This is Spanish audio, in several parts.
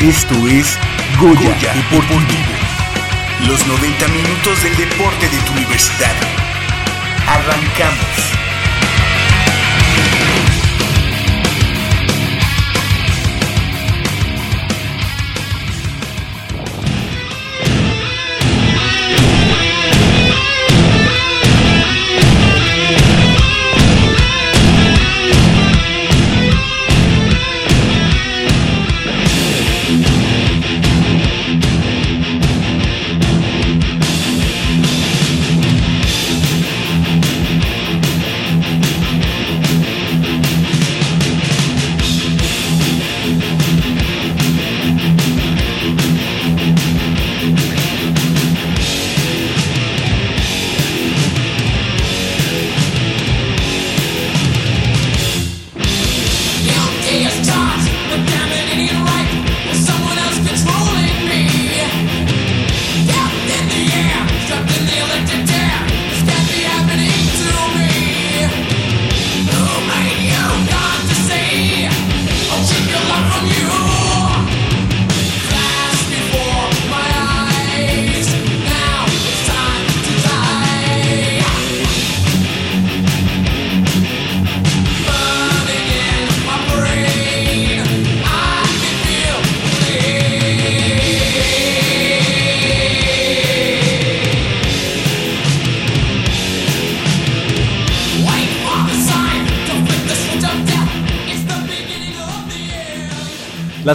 Esto es Goya, Deportivo. Los 90 minutos del deporte de tu universidad. Arrancamos.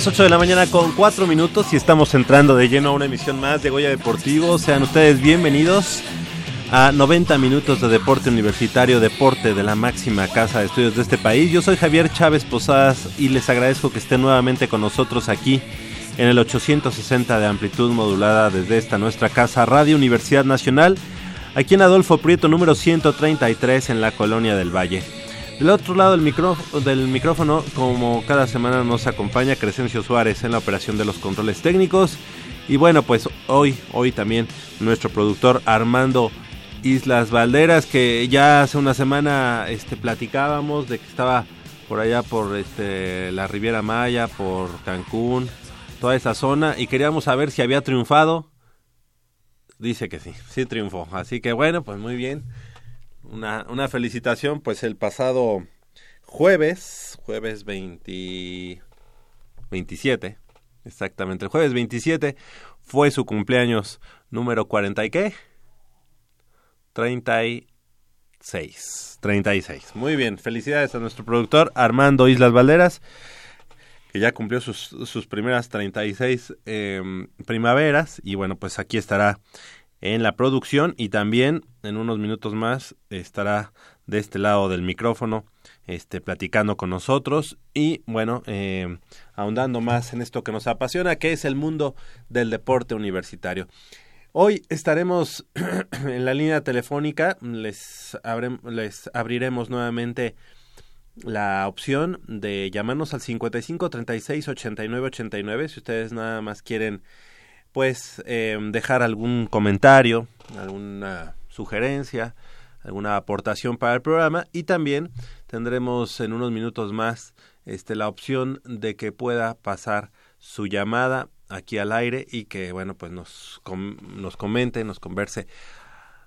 Las 8 de la mañana con 4 minutos y estamos entrando de lleno a una emisión más de Goya Deportivo. Sean ustedes bienvenidos a 90 minutos de deporte universitario, deporte de la máxima casa de estudios de este país. Yo soy Javier Chávez Posadas y les agradezco que estén nuevamente con nosotros aquí en el 860 de amplitud modulada desde esta nuestra casa Radio Universidad Nacional, aquí en Adolfo Prieto número 133 en la Colonia del Valle. Del otro lado del micrófono, del micrófono, como cada semana nos acompaña Crescencio Suárez en la operación de los controles técnicos. Y bueno, pues hoy, hoy también nuestro productor Armando Islas Valderas, que ya hace una semana este, platicábamos de que estaba por allá por este, la Riviera Maya, por Cancún, toda esa zona, y queríamos saber si había triunfado. Dice que sí, sí triunfó. Así que bueno, pues muy bien una, una felicitación, pues el pasado jueves, jueves 20, 27, exactamente, el jueves 27 fue su cumpleaños número 40 y qué? 36. 36. Muy bien, felicidades a nuestro productor Armando Islas Valderas, que ya cumplió sus, sus primeras 36 eh, em, primaveras y bueno, pues aquí estará en la producción y también en unos minutos más estará de este lado del micrófono este, platicando con nosotros y bueno, eh, ahondando más en esto que nos apasiona, que es el mundo del deporte universitario. Hoy estaremos en la línea telefónica, les, les abriremos nuevamente la opción de llamarnos al 55 36 89 89 si ustedes nada más quieren pues em, dejar algún comentario, alguna sugerencia, alguna aportación para el programa y también tendremos en unos minutos más este la opción de que pueda pasar su llamada aquí al aire y que bueno pues nos nos comente, nos converse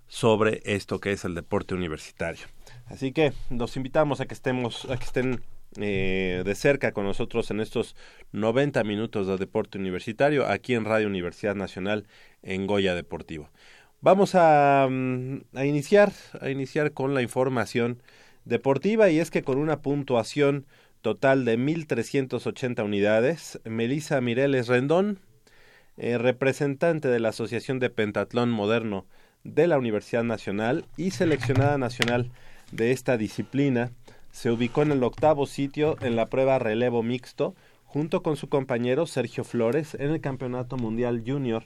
sobre esto que es el deporte universitario. Así que los invitamos a que estemos a que estén eh, de cerca con nosotros en estos 90 minutos de deporte universitario aquí en Radio Universidad Nacional en Goya Deportivo. Vamos a, mm, a iniciar a iniciar con la información deportiva y es que con una puntuación total de 1380 unidades, Melissa Mireles Rendón, eh, representante de la Asociación de Pentatlón Moderno de la Universidad Nacional y seleccionada nacional de esta disciplina, se ubicó en el octavo sitio en la prueba relevo mixto, junto con su compañero Sergio Flores en el Campeonato Mundial Junior,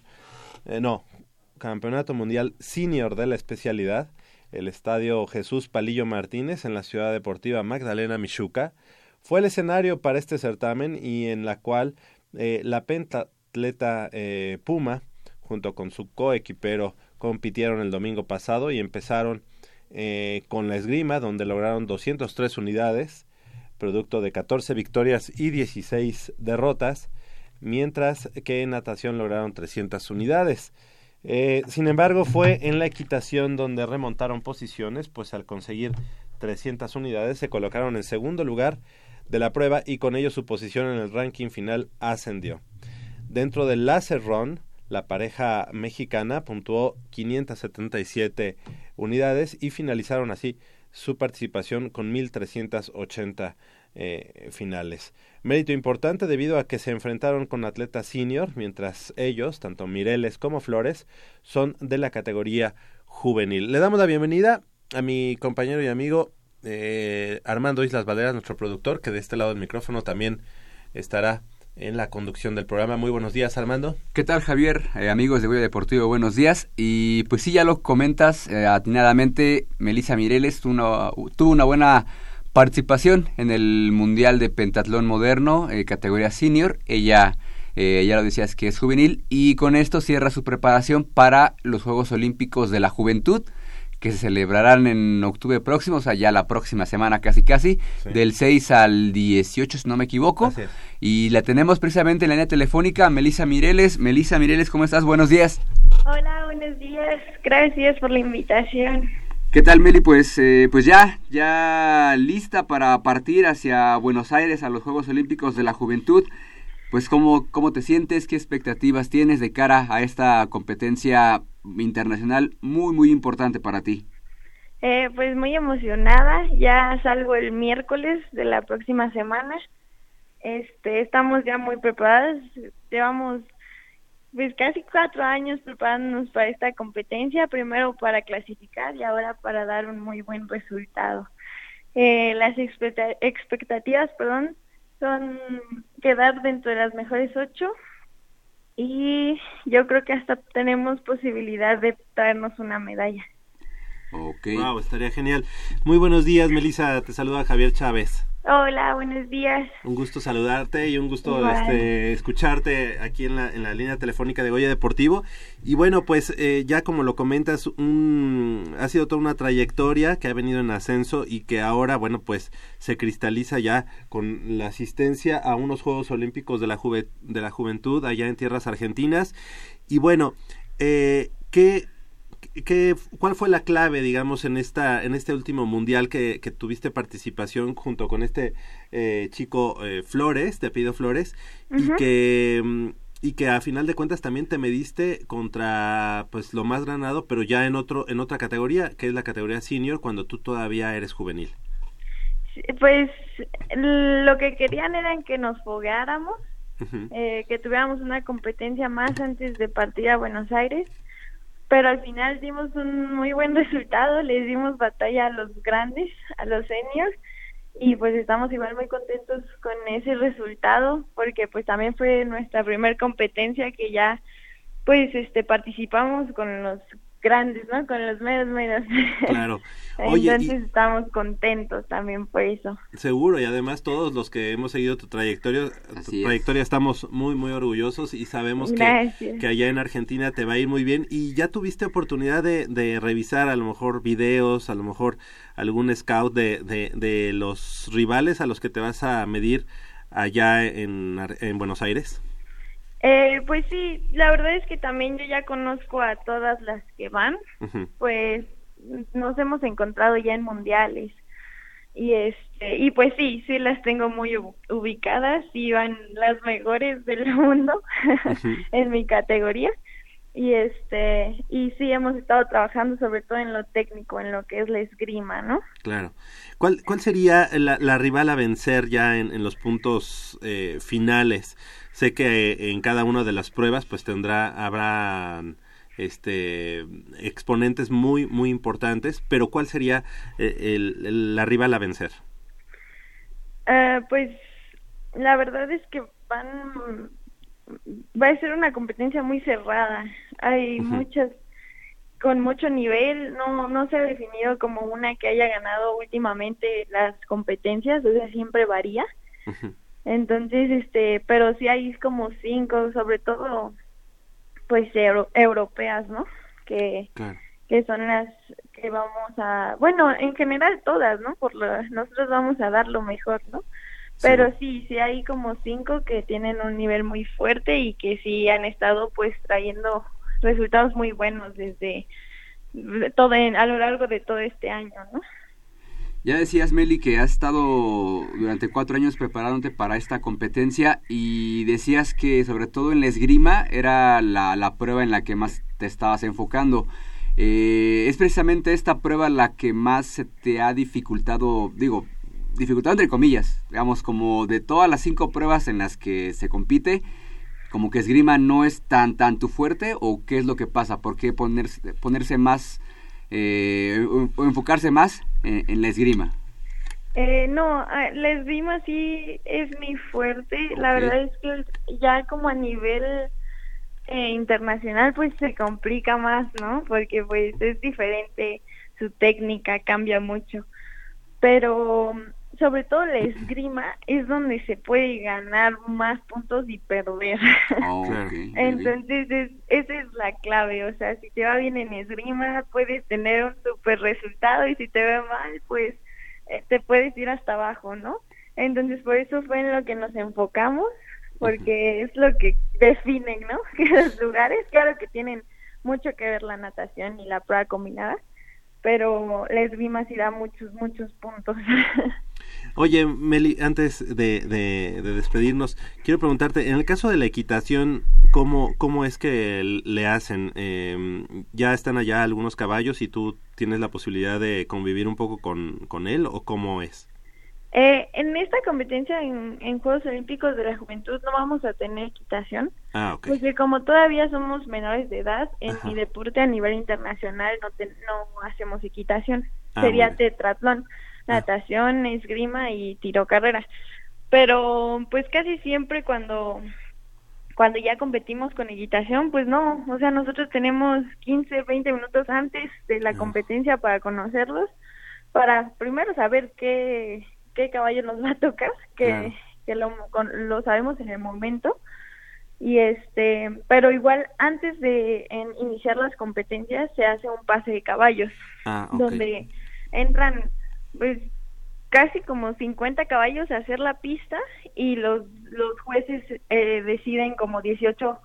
eh, no, Campeonato Mundial Senior de la especialidad, el Estadio Jesús Palillo Martínez en la Ciudad Deportiva Magdalena Michuca, fue el escenario para este certamen y en la cual eh, la pentatleta eh, Puma, junto con su coequipero, compitieron el domingo pasado y empezaron eh, con la esgrima, donde lograron 203 unidades, producto de 14 victorias y 16 derrotas, mientras que en natación lograron 300 unidades. Eh, sin embargo, fue en la equitación donde remontaron posiciones, pues al conseguir 300 unidades se colocaron en segundo lugar de la prueba y con ello su posición en el ranking final ascendió. Dentro del Laser Run, la pareja mexicana puntuó 577 unidades y finalizaron así su participación con 1.380 eh, finales. Mérito importante debido a que se enfrentaron con atletas senior, mientras ellos, tanto Mireles como Flores, son de la categoría juvenil. Le damos la bienvenida a mi compañero y amigo eh, Armando Islas Valderas, nuestro productor, que de este lado del micrófono también estará en la conducción del programa. Muy buenos días, Armando. ¿Qué tal, Javier? Eh, amigos de Goya Deportivo, buenos días. Y pues sí, ya lo comentas eh, atinadamente, Melissa Mireles tuvo una, buena participación en el Mundial de Pentatlón Moderno, eh, categoría senior. Ella, ya lo decías que es juvenil y con esto cierra su preparación para los Juegos Olímpicos de la Juventud que se celebrarán en octubre próximo, o sea, ya la próxima semana casi casi, del 6 al 18, si no me equivoco. Y la tenemos precisamente en la línea telefónica, Melisa Mireles. Melisa Mireles, ¿cómo estás? Buenos días. Hola, buenos días. Gracias por la invitación. ¿Qué tal, Meli? Pues, eh, pues ya, ya lista para partir hacia Buenos Aires a los Juegos Olímpicos de la Juventud. Pues, ¿cómo, cómo te sientes? ¿Qué expectativas tienes de cara a esta competencia internacional muy, muy importante para ti? Eh, pues muy emocionada, ya salgo el miércoles de la próxima semana. Este, estamos ya muy preparados, llevamos pues casi cuatro años preparándonos para esta competencia, primero para clasificar y ahora para dar un muy buen resultado. Eh, las expectativas, perdón, son quedar dentro de las mejores ocho y yo creo que hasta tenemos posibilidad de traernos una medalla. Ok. Wow, estaría genial. Muy buenos días, Melissa. Te saluda Javier Chávez. Hola, buenos días. Un gusto saludarte y un gusto este, escucharte aquí en la, en la línea telefónica de Goya Deportivo. Y bueno, pues eh, ya como lo comentas, un, ha sido toda una trayectoria que ha venido en ascenso y que ahora, bueno, pues se cristaliza ya con la asistencia a unos Juegos Olímpicos de la, de la Juventud allá en tierras argentinas. Y bueno, eh, ¿qué, ¿qué, ¿cuál fue la clave, digamos, en esta en este último mundial que, que tuviste participación junto con este eh, chico eh, Flores, te pido Flores, y que mm, y que a final de cuentas también te mediste contra pues lo más granado, pero ya en otro en otra categoría, que es la categoría senior, cuando tú todavía eres juvenil. Pues lo que querían era que nos fogueáramos, eh, que tuviéramos una competencia más antes de partir a Buenos Aires pero al final dimos un muy buen resultado, les dimos batalla a los grandes, a los seniors y pues estamos igual muy contentos con ese resultado porque pues también fue nuestra primer competencia que ya pues este participamos con los grandes, ¿no? Con los medios, medios. Claro. Entonces estamos contentos también por eso. Seguro, y además todos los que hemos seguido tu trayectoria, tu trayectoria estamos muy, muy orgullosos y sabemos que, que, allá en Argentina te va a ir muy bien. Y ya tuviste oportunidad de, de revisar a lo mejor videos, a lo mejor algún scout de, de, de los rivales a los que te vas a medir allá en, en Buenos Aires. Eh, pues sí, la verdad es que también yo ya conozco a todas las que van, pues nos hemos encontrado ya en mundiales. Y este y pues sí, sí las tengo muy ubicadas y van las mejores del mundo en mi categoría y este y sí hemos estado trabajando sobre todo en lo técnico, en lo que es la esgrima, ¿no? Claro. ¿Cuál cuál sería la, la rival a vencer ya en, en los puntos eh, finales? Sé que en cada una de las pruebas pues tendrá, habrá este exponentes muy muy importantes, pero ¿cuál sería eh, el, la rival a vencer? Uh, pues la verdad es que van va a ser una competencia muy cerrada. Hay muchas con mucho nivel, no no se ha definido como una que haya ganado últimamente las competencias, o sea, siempre varía. Entonces, este, pero sí hay como cinco, sobre todo pues europeas, ¿no? Que que son las que vamos a, bueno, en general todas, ¿no? Por lo, nosotros vamos a dar lo mejor, ¿no? Pero sí, sí hay como cinco que tienen un nivel muy fuerte y que sí han estado pues trayendo resultados muy buenos desde todo a lo largo de todo este año, ¿no? Ya decías, Meli, que has estado durante cuatro años preparándote para esta competencia y decías que sobre todo en la esgrima era la, la prueba en la que más te estabas enfocando. Eh, ¿Es precisamente esta prueba la que más se te ha dificultado, digo, dificultad entre comillas, digamos, como de todas las cinco pruebas en las que se compite, como que esgrima no es tan, tan tu fuerte o qué es lo que pasa? ¿Por qué ponerse, ponerse más eh, o enfocarse más en, la esgrima? Eh, no, la esgrima sí es mi fuerte. La verdad es que ya como a nivel eh, internacional pues se complica más, ¿no? Porque pues es diferente, su técnica cambia mucho. Pero sobre todo la esgrima es donde se puede ganar más puntos y perder. Oh, Entonces esa es la clave, o sea, si te va bien en esgrima puedes tener un super resultado y si te va mal pues eh, te puedes ir hasta abajo, ¿no? Entonces por eso fue en lo que nos enfocamos, porque es lo que definen, ¿no? Que los lugares, claro que tienen mucho que ver la natación y la prueba combinada, pero la esgrima sí da muchos, muchos puntos. Oye, Meli, antes de, de, despedirnos, quiero preguntarte, en el caso de la equitación, ¿cómo, cómo es que le hacen? Eh, ¿Ya están allá algunos caballos y tú tienes la posibilidad de convivir un poco con, con él o cómo es? Eh, en esta competencia en, Juegos Olímpicos de la Juventud no vamos a tener equitación, ah, porque como todavía somos menores de edad, en mi deporte a nivel internacional no, no hacemos equitación, ah, sería tetratlón natación, esgrima y tiro carrera. Pero pues casi siempre cuando cuando ya competimos con equitación, pues no, o sea, nosotros tenemos 15, 20 minutos antes de la competencia para conocerlos, para primero saber qué, qué caballo nos va a tocar, que, que lo, lo sabemos en el momento, y este, pero igual antes de iniciar las competencias se hace un pase de caballos, ah, donde entran pues casi como 50 caballos a hacer la pista y los, los jueces eh, deciden como 18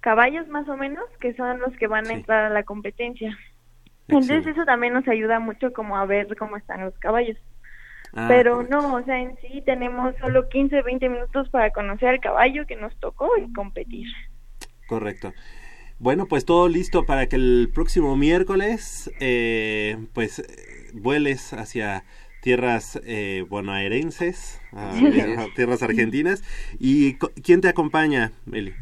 caballos más o menos que son los que van a entrar a la competencia. Entonces eso también nos ayuda mucho como a ver cómo están los caballos. Ah, Pero no, o sea, en sí tenemos solo 15, 20 minutos para conocer al caballo que nos tocó y competir. Correcto. Bueno, pues todo listo para que el próximo miércoles, eh, pues vueles hacia tierras eh, bonaerenses, tierras argentinas. ¿Y quién te acompaña, Meli?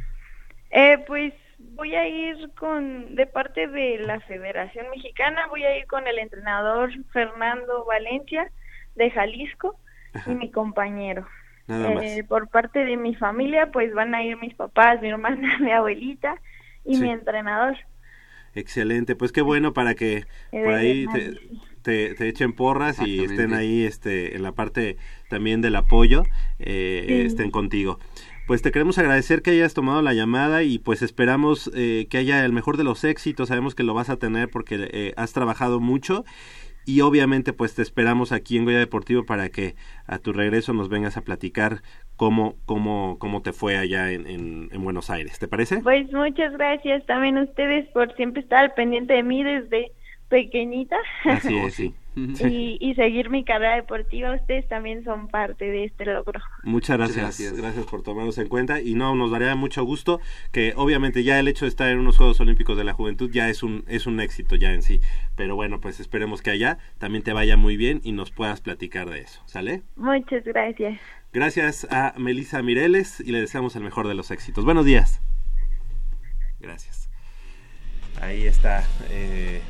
Eh, pues voy a ir con, de parte de la Federación Mexicana, voy a ir con el entrenador Fernando Valencia de Jalisco y mi compañero. Eh, por parte de mi familia, pues van a ir mis papás, mi hermana, mi abuelita y mi entrenador. Excelente, pues qué bueno para que por ahí te, echen porras y estén ahí este, en la parte también del apoyo, eh, estén contigo. Pues te queremos agradecer que hayas tomado la llamada y pues esperamos eh, que haya el mejor de los éxitos. Sabemos que lo vas a tener porque eh, has trabajado mucho y obviamente pues te esperamos aquí en Goya Deportivo para que a tu regreso nos vengas a platicar cómo, cómo, cómo te fue allá en, en, en, Buenos Aires. ¿Te parece? Pues muchas gracias también a ustedes por siempre estar al pendiente de mí desde pequeñita. Así es, sí. Y, seguir mi carrera deportiva, ustedes también son parte de este logro. Muchas gracias, gracias, por tomarnos en cuenta y no, nos daría mucho gusto que obviamente ya el hecho de estar en unos Juegos Olímpicos de la Juventud ya es un, es un éxito ya en sí, pero bueno, pues esperemos que allá también te vaya muy bien y nos puedas platicar de eso, ¿sale? Muchas gracias. Gracias a Melisa Mireles y le deseamos el mejor de los éxitos. Buenos días. Gracias. Ahí está. Eh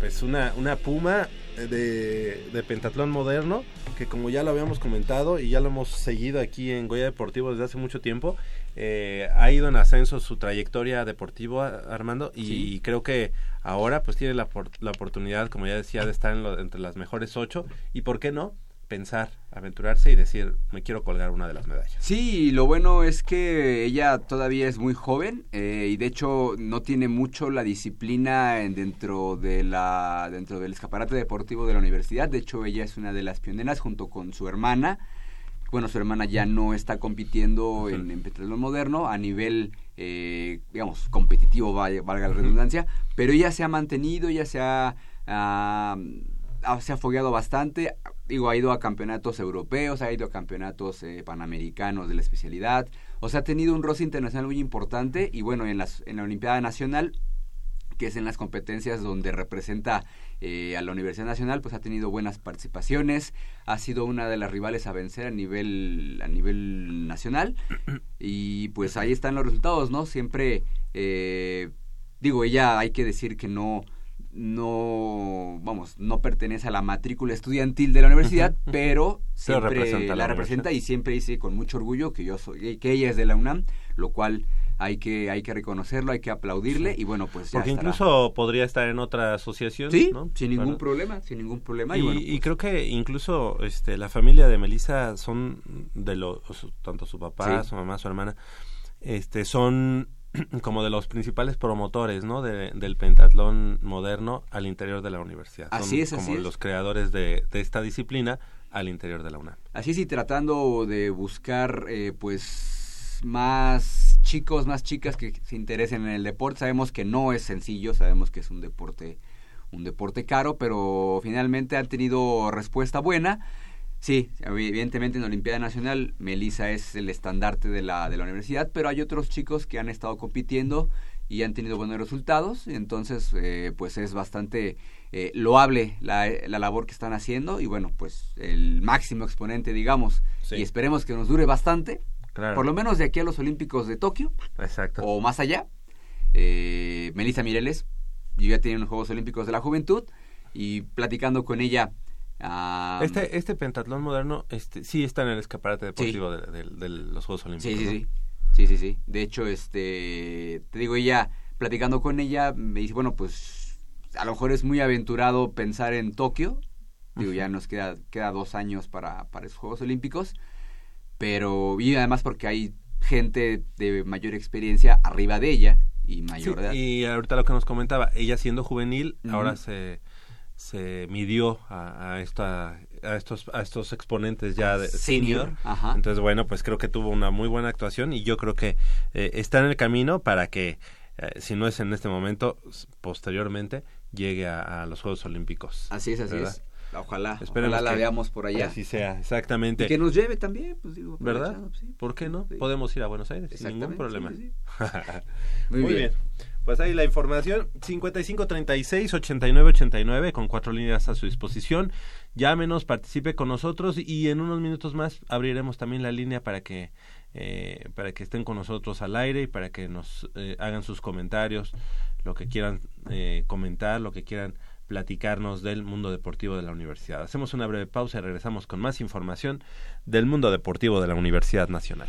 pues una, una puma de, de pentatlón moderno, que como ya lo habíamos comentado y ya lo hemos seguido aquí en Goya Deportivo desde hace mucho tiempo, eh, ha ido en ascenso su trayectoria deportiva, Armando, y creo que ahora pues tiene la, la oportunidad, como ya decía, de estar entre las mejores ocho, y por qué no, pensar, aventurarse y decir, me quiero colgar una de las medallas. Sí, lo bueno es que ella todavía es muy joven eh, y de hecho no tiene mucho la disciplina dentro, de la, dentro del escaparate deportivo de la universidad. De hecho, ella es una de las pioneras junto con su hermana. Bueno, su hermana ya no está compitiendo en, en moderno a nivel, eh, digamos, competitivo, valga, la redundancia, pero ella se ha mantenido, ella se ha... Ah, se ha fogueado bastante, digo, ha ido a campeonatos europeos, ha ido a campeonatos eh, panamericanos de la especialidad, o sea, ha tenido un roce internacional muy importante y bueno, en, las, en la Olimpiada Nacional, que es en las competencias donde representa eh, a la Universidad Nacional, pues ha tenido buenas participaciones, ha sido una de las rivales a vencer a nivel, a nivel nacional y pues ahí están los resultados, ¿no? Siempre, eh, digo, ella hay que decir que no no, vamos, no pertenece a la matrícula estudiantil de la universidad, pero siempre la, representa y siempre dice con mucho orgullo que yo soy, que ella es de la UNAM, lo cual hay que hay que reconocerlo, hay que aplaudirle y bueno, pues Porque incluso podría estar en otra asociación, Sí, sin ningún problema, sin ningún problema y, y, pues creo que incluso este la familia de Melissa son de los tanto su papá, su mamá, su hermana, este son como de los principales promotores, ¿no? del pentatlón moderno al interior de la universidad. Así Son es, como los creadores de, esta disciplina al interior de la UNAM. Así es, y tratando de buscar, eh, pues, más chicos, más chicas que se interesen en el deporte. Sabemos que no es sencillo, sabemos que es un deporte, un deporte caro, pero finalmente han tenido respuesta buena Sí, evidentemente en la Olimpiada Nacional Melissa es el estandarte de la, de la universidad, pero hay otros chicos que han estado compitiendo y han tenido buenos resultados, entonces eh, pues es bastante eh, loable la, la, labor que están haciendo y bueno, pues el máximo exponente digamos, y esperemos que nos dure bastante, por lo menos de aquí a los Olímpicos de Tokio, Exacto. o más allá, eh, Melissa Mireles, yo ya tiene los Juegos Olímpicos de la Juventud y platicando con ella este, este pentatlón moderno este, sí está en el escaparate deportivo de, los Juegos Olímpicos. Sí, sí, sí. Sí, sí, De hecho, este, te digo, ella, platicando con ella, me dice, bueno, pues a lo mejor es muy aventurado pensar en Tokio. Digo, ya nos queda, queda dos años para, para esos Juegos Olímpicos. Pero, y además porque hay gente de mayor experiencia arriba de ella y mayor edad. Y ahorita lo que nos comentaba, ella siendo juvenil, ahora se se midió a, esta a estos a estos exponentes ya de senior, entonces bueno pues creo que tuvo una muy buena actuación y yo creo que eh, está en el camino para que eh, si no es en este momento posteriormente llegue a, los Juegos Olímpicos así es así es Ojalá, ojalá la veamos por allá. Así sea, exactamente. Y que nos lleve también, pues digo. ¿Verdad? ¿Por qué no? Podemos ir a Buenos Aires sin ningún problema. Muy, bien. Pues ahí la información, 5536-8989 con cuatro líneas a su disposición. Llámenos, participe con nosotros y en unos minutos más abriremos también la línea para que, eh, para que estén con nosotros al aire y para que nos eh, hagan sus comentarios, lo que quieran eh, comentar, lo que quieran platicarnos del mundo deportivo de la universidad. Hacemos una breve pausa y regresamos con más información del mundo deportivo de la Universidad Nacional.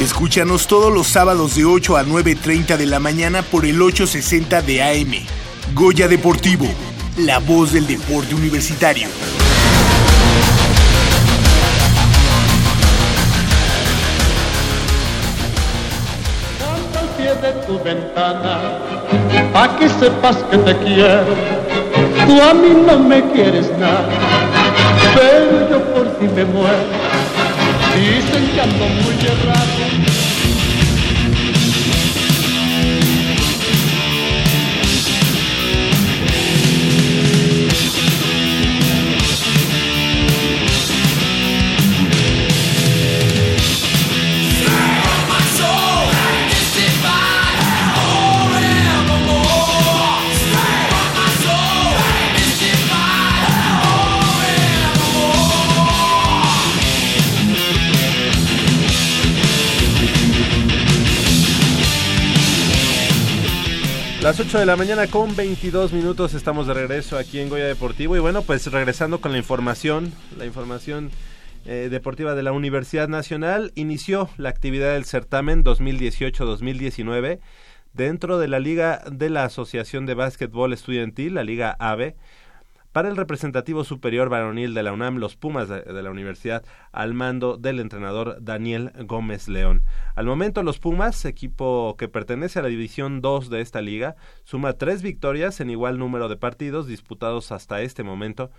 Escúchanos todos los sábados de 8 a 9.30 de la mañana por el 860 de AM. Goya Deportivo, la voz del deporte universitario. De tu ventana, pa' que sepas que te quiero. Tú a mí no me quieres nada, pero yo por ti me muero. Dicen que ando muy errado. Las 8 de la mañana con 22 minutos estamos de regreso aquí en Goya Deportivo. Y bueno, pues regresando con la información, la información eh, deportiva de la Universidad Nacional, inició la actividad del certamen 2018-2019 dentro de la Liga de la Asociación de Básquetbol Estudiantil, la Liga AVE, para el representativo superior varonil de la UNAM, los Pumas de, la universidad, al mando del entrenador Daniel Gómez León. Al momento, los Pumas, equipo que pertenece a la División 2 de esta liga, suma tres victorias en igual número de partidos disputados hasta este momento.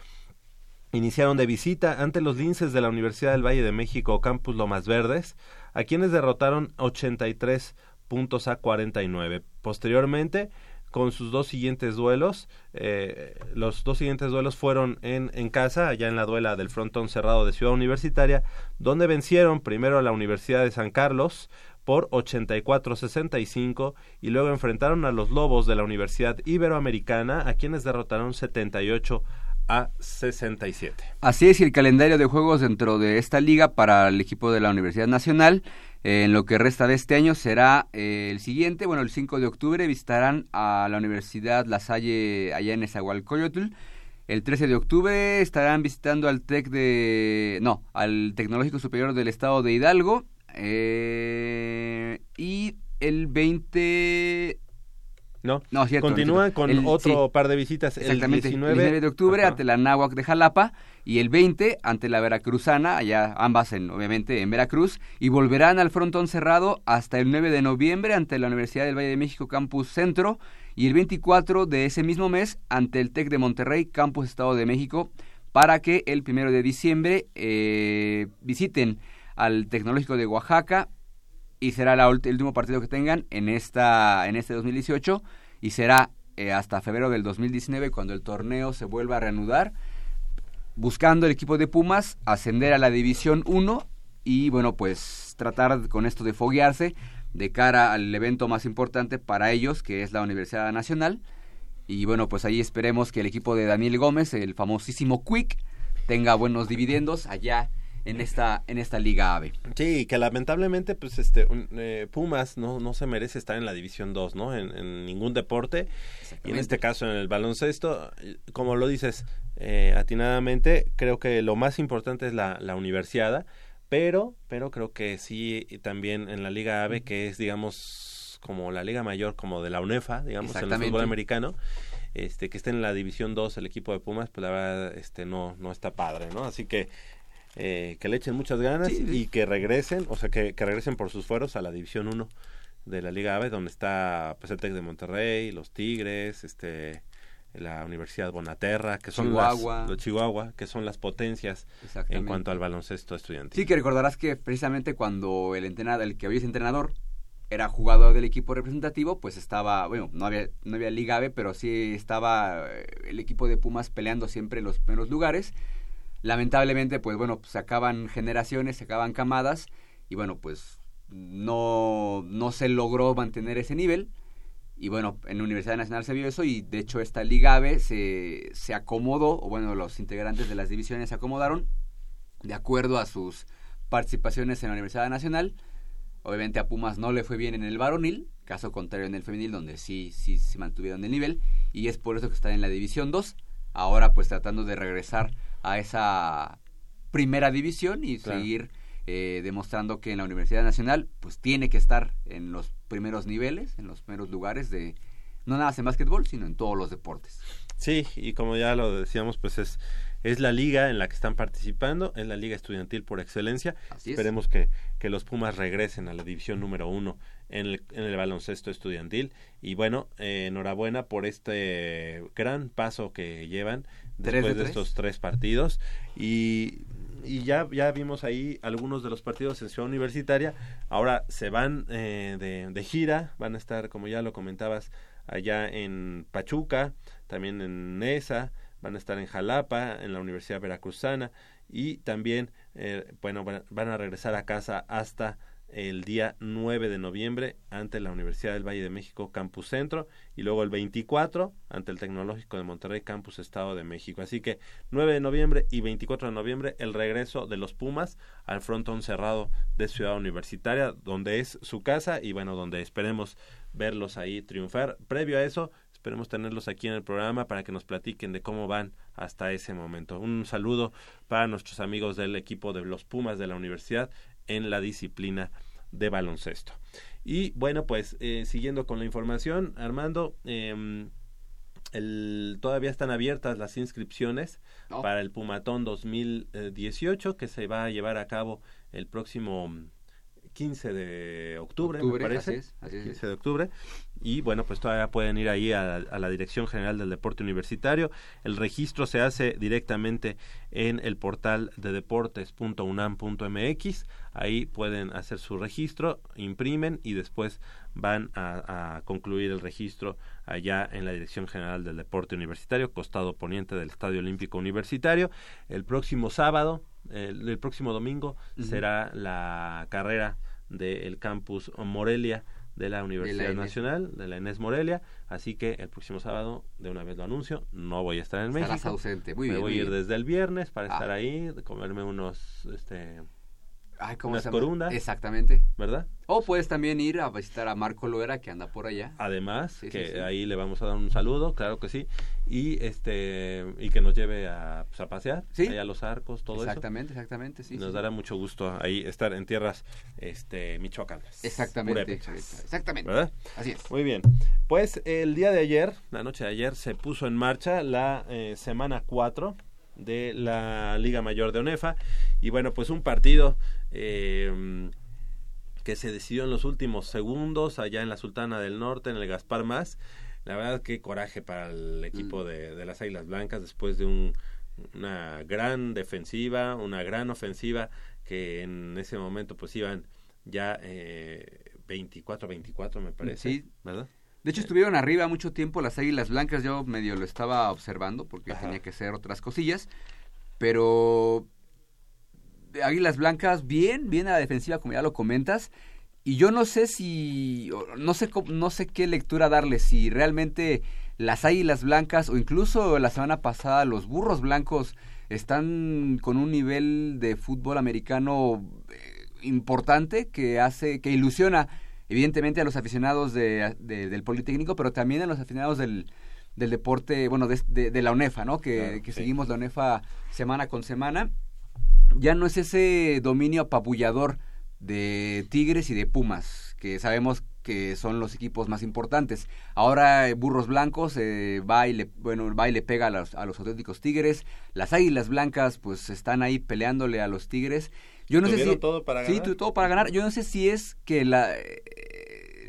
Iniciaron de visita ante los linces de la Universidad del Valle de México, Campus Lomas Verdes, a quienes derrotaron 83 puntos a 49. Posteriormente, con sus dos siguientes duelos. Eh, los dos siguientes duelos fueron en, en, casa, allá en la duela del frontón cerrado de Ciudad Universitaria, donde vencieron primero a la Universidad de San Carlos por 84-65 y luego enfrentaron a los Lobos de la Universidad Iberoamericana, a quienes derrotaron 78 a 67. Así es, y el calendario de juegos dentro de esta liga para el equipo de la Universidad Nacional eh, en lo que resta de este año será eh, el siguiente, bueno, el 5 de octubre visitarán a la Universidad La Salle allá en Esahualcoyotl. El 13 de octubre estarán visitando al TEC de... no, al Tecnológico Superior del Estado de Hidalgo. Eh, y el 20... No, no cierto, continúan con El- otro sí, par de visitas. El Exactamente, 19, el 19 de octubre Ajá. ante la Náhuac de Jalapa y el 20 ante la Veracruzana, allá ambas en, obviamente en Veracruz, y volverán al frontón cerrado hasta el 9 de noviembre ante la Universidad del Valle de México Campus Centro y el 24 de ese mismo mes ante el TEC de Monterrey Campus Estado de México para que el 1 de diciembre eh, visiten al Tecnológico de Oaxaca y será el último partido que tengan en esta en este 2018 y será eh, hasta febrero del 2019 cuando el torneo se vuelva a reanudar buscando el equipo de Pumas ascender a la división 1 y bueno pues tratar con esto de foguearse de cara al evento más importante para ellos que es la Universidad Nacional. Y bueno pues ahí esperemos que el equipo de Daniel Gómez el famosísimo Quick tenga buenos dividendos allá en esta en esta liga AVE Sí, que lamentablemente, pues, este, un- eh, Pumas no, no se merece estar en la División 2, ¿no? En, en ningún deporte. Y en este caso, en el baloncesto, eh, como lo dices eh, atinadamente, creo que lo más importante es la, la universidad, pero, pero creo que sí también en la Liga AVE, que es, digamos, como la Liga Mayor, como de la UNEFA, digamos, en el fútbol americano, este, que esté en la División 2 el equipo de Pumas, pues la verdad, este, no, no está padre, ¿no? Así que eh, que le echen muchas ganas Sí, sí. y que regresen, o sea, que, que regresen por sus fueros a la División 1 de la Liga AVE, donde está pues, el TEC de Monterrey, los Tigres, este la Universidad Bonaterra, que son Chihuahua. las los Chihuahua, que son las potencias en cuanto al baloncesto estudiantil. Sí, que recordarás que precisamente cuando el entrenador, el que hoy es entrenador, era jugador del equipo representativo, pues estaba, bueno, no había, no había Liga B, pero sí estaba eh, el equipo de Pumas peleando siempre los primeros lugares. Lamentablemente, pues bueno, se acaban generaciones, se acaban camadas, y bueno, pues no, no se logró mantener ese nivel. Y bueno, en la Universidad Nacional se vio eso y de hecho esta Liga B se, se acomodó, o bueno, los integrantes de las divisiones se acomodaron de acuerdo a sus participaciones en la Universidad Nacional. Obviamente a Pumas no le fue bien en el varonil, caso contrario en el femenil, donde sí, sí se mantuvieron el nivel, y es por eso que están en la División 2, ahora pues tratando de regresar a esa primera división y Claro. seguir eh, demostrando que en la Universidad Nacional pues tiene que estar en los primeros niveles, en los primeros lugares de, no nada más en básquetbol, sino en todos los deportes. Sí, y como ya lo decíamos, pues es, es la liga en la que están participando, es la liga estudiantil por excelencia. Así es. Esperemos que, que los Pumas regresen a la división número uno en el, en el baloncesto estudiantil. Y bueno, eh, enhorabuena por este gran paso que llevan después de estos tres partidos. Y, y ya, ya vimos ahí algunos de los partidos en Ciudad Universitaria. Ahora se van eh, de, de gira, van a estar, como ya lo comentabas, allá en Pachuca, también en Nesa, van a estar en Jalapa, en la Universidad Veracruzana y también, eh, bueno, van a regresar a casa hasta el día 9 de noviembre ante la Universidad del Valle de México Campus Centro y luego el 24 ante el Tecnológico de Monterrey Campus Estado de México. Así que 9 de noviembre y 24 de noviembre el regreso de los Pumas al frontón cerrado de Ciudad Universitaria, donde es su casa y bueno, donde esperemos verlos ahí triunfar. Previo a eso, esperemos tenerlos aquí en el programa para que nos platiquen de cómo van hasta ese momento. Un saludo para nuestros amigos del equipo de los Pumas de la universidad en la disciplina de baloncesto. Y bueno, pues eh, siguiendo con la información, Armando, em, el, todavía están abiertas las inscripciones No. para el Pumatón 2018 que se va a llevar a cabo el próximo 15 de octubre, me Octubre, parece. así es, así es. 15 de octubre. Y bueno, pues todavía pueden ir ahí a, a la Dirección General del Deporte Universitario. El registro se hace directamente en el portal de deportes.unam.mx. Ahí pueden hacer su registro, imprimen y después van a, a concluir el registro allá en la Dirección General del Deporte Universitario, costado poniente del Estadio Olímpico Universitario. El próximo sábado, el, el próximo domingo, será la carrera del campus Morelia de la Universidad. Nacional, de la Enes Morelia, así que el próximo sábado, de una vez lo anuncio, no voy a estar en Estarás México. ausente, muy Me bien. voy a ir desde el viernes para Ah. estar ahí, comerme unos, este, Ay, ¿cómo se llama? corundas. Exactamente. ¿verdad? O puedes también ir a visitar a Marco Loera, que anda por allá. Además, Sí, sí, que sí. ahí le vamos a dar un saludo, claro que sí, y este y que nos lleve a, pues, a pasear, Sí. allá a los arcos, todo exactamente, exactamente, sí. eso. Nos sí. dará mucho gusto ahí estar en tierras este michoacanas. Exactamente, purépechas, exactamente. ¿Verdad? Así es. Muy bien. Pues el día de ayer, la noche de ayer, se puso en marcha la eh, semana 4 de la Liga Mayor de ONEFA. Y bueno, pues un partido eh, que se decidió en los últimos segundos allá en la Sultana del Norte, en el Gaspar Más. La verdad, qué coraje para el equipo de, de las Águilas Blancas después de un, una gran defensiva, una gran ofensiva que en ese momento pues iban ya eh, 24-24 me parece, Sí. ¿verdad? De hecho, estuvieron arriba mucho tiempo las Águilas Blancas. Yo medio lo estaba observando porque Ajá. tenía que hacer otras cosillas. Pero Águilas Blancas, bien, bien a la defensiva, como ya lo comentas. Y yo no sé si, no sé, no sé qué lectura darle, si realmente las Águilas Blancas o incluso la semana pasada los Burros Blancos están con un nivel de fútbol americano eh, importante que hace, que ilusiona evidentemente a los aficionados de, de- del Politécnico, pero también a los aficionados del, del deporte, bueno, de, de- de la UNEFA, ¿no? Que, Claro, que sí. seguimos la UNEFA semana con semana. Ya no es ese dominio apabullador de Tigres y de Pumas, que sabemos que son los equipos más importantes. Ahora eh, Burros Blancos eh, va y le, bueno, va y le pega a los, a los auténticos Tigres. Las Águilas Blancas pues están ahí peleándole a los Tigres. Yo no sé si todo para Sí, ganar. tu- todo para ganar. Yo no sé si es que la eh,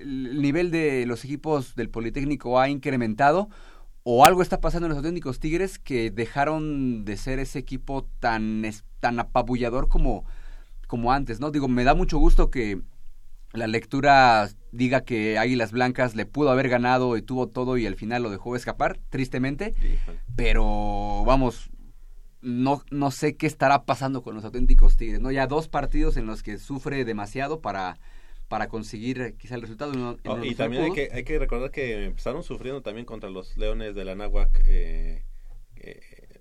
el nivel de los equipos del Politécnico ha incrementado o algo está pasando en los auténticos Tigres que dejaron de ser ese equipo tan tan apabullador como como antes, ¿no? Digo, me da mucho gusto que la lectura diga que Águilas Blancas le pudo haber ganado y tuvo todo y al final lo dejó escapar, tristemente, Híjole. pero vamos, no, no sé qué estará pasando con los auténticos Tigres, ¿no? Ya dos partidos en los que sufre demasiado para, para conseguir eh, quizá el resultado. Oh, y también hay que, hay que recordar que empezaron sufriendo también contra los Leones de la Náhuac eh, eh,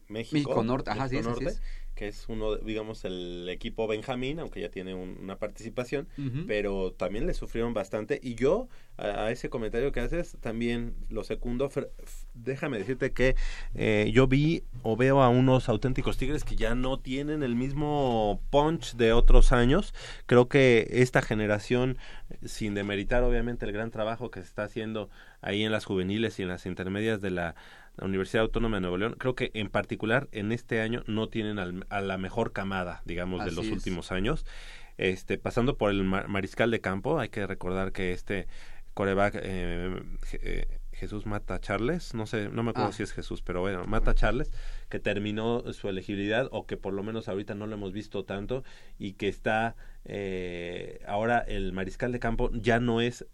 México. México Norte, ajá, sí, México así Norte, es. Que es uno, digamos, el equipo Benjamín, aunque ya tiene un- una participación, pero también le sufrieron bastante. Y yo, a, a ese comentario que haces, también lo secundo. Fer- f- déjame decirte que eh, yo vi o veo a unos auténticos tigres que ya no tienen el mismo punch de otros años. Creo que esta generación, sin demeritar obviamente el gran trabajo que se está haciendo ahí en las juveniles y en las intermedias de la la Universidad Autónoma de Nuevo León, creo que en particular en este año no tienen al- a la mejor camada, digamos, de los es. últimos años. Este, pasando por el ma- mariscal de campo, hay que recordar que este coreback eh, eh, Jesús Mata Charles, no sé, no me acuerdo Ah. si es Jesús, pero bueno, Mata Charles, que terminó su elegibilidad o que por lo menos ahorita no lo hemos visto tanto y que está eh, ahora el mariscal de campo ya no es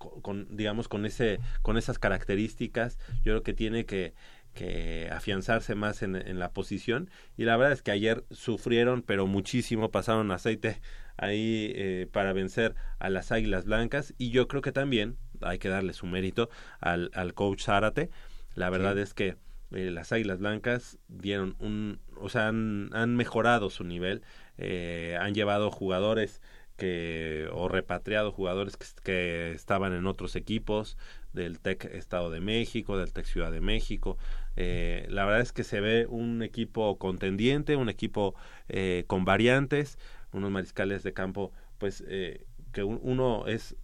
con digamos con ese con esas características yo creo que tiene que que afianzarse más en, en la posición. Y la verdad es que ayer sufrieron pero muchísimo pasaron aceite ahí eh, para vencer a las Águilas Blancas. Y yo creo que también hay que darle su mérito al, al coach Zárate. La verdad es que eh, las Águilas Blancas dieron un o sea han, han mejorado su nivel eh, han llevado jugadores que o repatriado jugadores que, que estaban en otros equipos del Tec Estado de México, del Tec Ciudad de México. Eh, la verdad es que se ve un equipo contendiente, un equipo eh, con variantes, unos mariscales de campo, pues eh, que un- uno es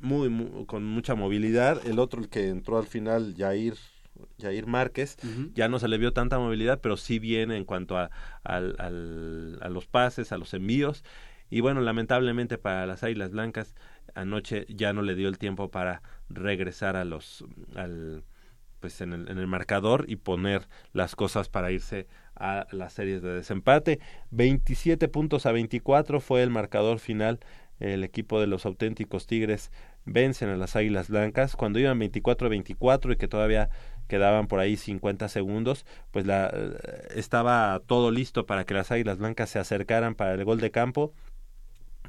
muy, mu- con mucha movilidad, el otro el que entró al final, Jair Jair Márquez, ya no se le vio tanta movilidad, pero sí bien en cuanto a, al- a los pases, a los envíos. Y bueno, lamentablemente para las Águilas Blancas, anoche ya no le dio el tiempo para regresar a los, al, pues en el, marcador y poner las cosas para irse a las series de desempate. 27 puntos a 24 fue el marcador final. El equipo de los auténticos Tigres vencen a las Águilas Blancas. Cuando iban 24 a 24 y que todavía quedaban por ahí 50 segundos, pues la, estaba todo listo para que las Águilas Blancas se acercaran para el gol de campo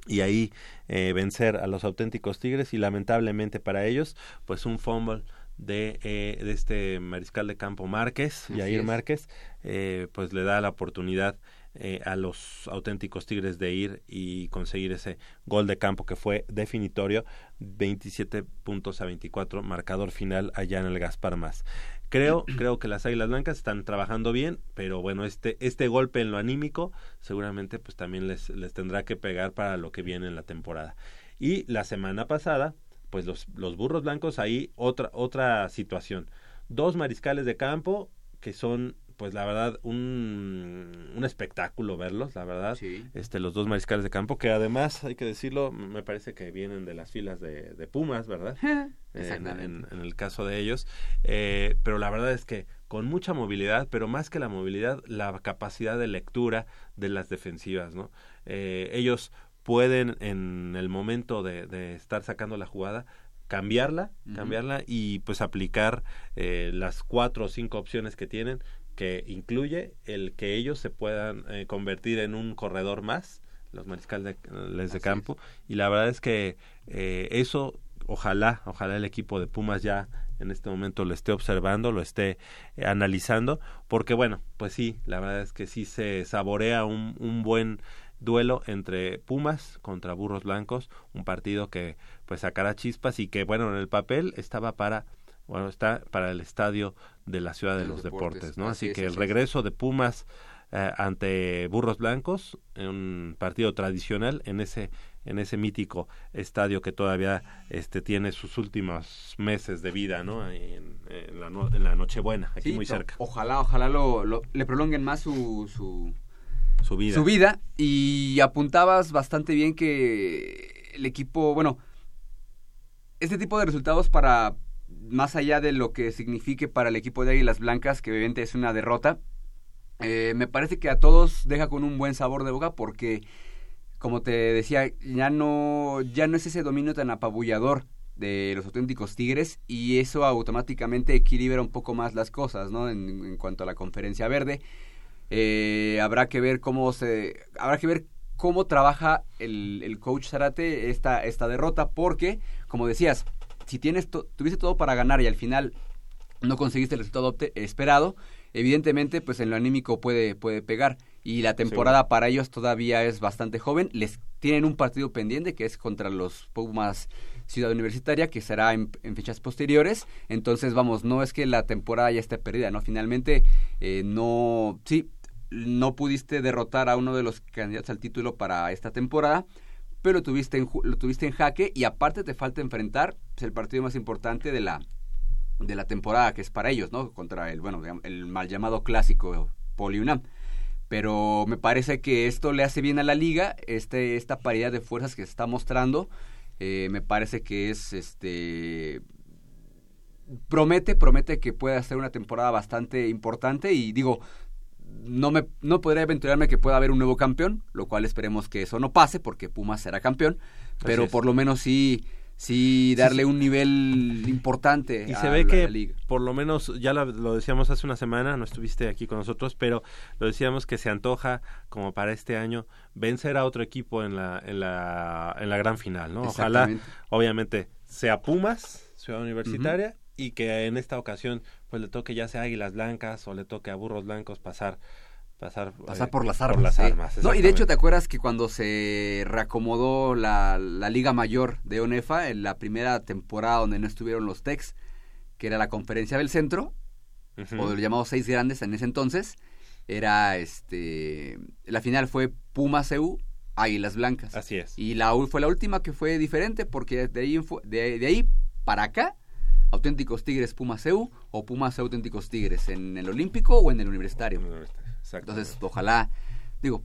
y ahí eh, vencer a los auténticos Tigres y lamentablemente para ellos, pues un fumble de, eh, de este mariscal de campo Márquez, Así Yair es. Márquez, eh, pues le da la oportunidad eh, a los auténticos Tigres de ir y conseguir ese gol de campo que fue definitorio, 27 puntos a 24, marcador final allá en el Gaspar Más. Creo, creo que las Águilas Blancas están trabajando bien, pero bueno, este, este golpe en lo anímico seguramente pues también les, les tendrá que pegar para lo que viene en la temporada. Y la semana pasada, pues los, los burros blancos ahí otra, otra situación. Dos mariscales de campo que son pues la verdad un, un espectáculo verlos, la verdad. Sí. Este, los dos mariscales de campo, que además, hay que decirlo, me parece que vienen de las filas de, de Pumas, ¿verdad? en, Exactamente. en- en el caso de ellos. Eh, pero la verdad es que con mucha movilidad, pero más que la movilidad, la capacidad de lectura de las defensivas, ¿no? Eh, ellos pueden en el momento de, de estar sacando la jugada cambiarla, cambiarla y pues aplicar eh, las cuatro o cinco opciones que tienen, que incluye el que ellos se puedan eh, convertir en un corredor más, los mariscales de, les de campo, y la verdad es que eh, eso ojalá, ojalá el equipo de Pumas ya en este momento lo esté observando, lo esté eh, analizando, porque bueno, pues sí, la verdad es que sí se saborea un, un buen duelo entre Pumas contra Burros Blancos, un partido que pues sacará chispas y que bueno, en el papel estaba para bueno, está para el estadio de la Ciudad de De los, Deportes, Deportes, ¿no? así Así es, que así el es. regreso de Pumas eh, ante Burros Blancos, en un partido tradicional en ese en ese mítico estadio que todavía este tiene sus últimos meses de vida, ¿no? En, en la, no- en la Nochebuena, aquí Sí, muy cerca, Ojalá, ojalá lo, lo- le prolonguen más su, su, su vida. su vida. Y apuntabas bastante bien que el equipo, bueno, este tipo de resultados para, más allá de lo que signifique para el equipo de Águilas Blancas, que obviamente es una derrota, eh, me parece que a todos deja con un buen sabor de boca porque, como te decía, ya no, ya no es ese dominio tan apabullador de los auténticos Tigres y eso automáticamente equilibra un poco más las cosas, ¿no? En, cuanto a la conferencia verde. Eh, habrá que ver cómo se habrá que ver cómo trabaja el, el coach Zarate esta, esta derrota porque como decías si tienes to- tuviste todo para ganar y al final no conseguiste el resultado esperado evidentemente pues en lo anímico puede, puede pegar y la temporada para ellos todavía es bastante joven. Les tienen un partido pendiente que es contra los Pumas Ciudad Universitaria, que será en, fechas posteriores. Entonces, vamos, no es que la temporada ya esté perdida, ¿no? Finalmente, eh, no, sí, no pudiste derrotar a uno de los candidatos al título para esta temporada, pero lo tuviste en, lo tuviste en jaque y aparte te falta enfrentar pues, el partido más importante de la, de la temporada, que es para ellos, ¿no? Contra el, bueno, el mal llamado clásico Poliunam pero me parece que esto le hace bien a la liga, este, esta paridad de fuerzas que se está mostrando, eh, me parece que es, este, promete, promete que pueda ser una temporada bastante importante y digo, no me no podría aventurarme que pueda haber un nuevo campeón, lo cual esperemos que eso no pase porque Pumas será campeón, pero por lo menos sí sí darle un nivel importante. Y se ve que por lo menos, ya lo, decíamos hace una semana, no estuviste aquí con nosotros, pero lo decíamos que se antoja como para este año vencer a otro equipo en la, en la, en la gran final, ¿no? Ojalá, obviamente, sea Pumas, Ciudad Universitaria, y que en esta ocasión pues le toque ya sea Águilas Blancas o le toque a Burros Blancos pasar pasar, pasar por las armas. no, y de hecho, ¿te acuerdas que cuando se reacomodó la, la, Liga Mayor de ONEFA, en la primera temporada donde no estuvieron los Tex, que era la conferencia del centro, o de los llamados seis grandes en ese entonces, era este. La final fue Pumas EU, Águilas Blancas. Así es. Y la fue la última que fue diferente, porque de ahí, de, de ahí para acá auténticos Tigres Pumas EU o Pumas auténticos Tigres en el Olímpico o en el Universitario. Entonces, ojalá, digo,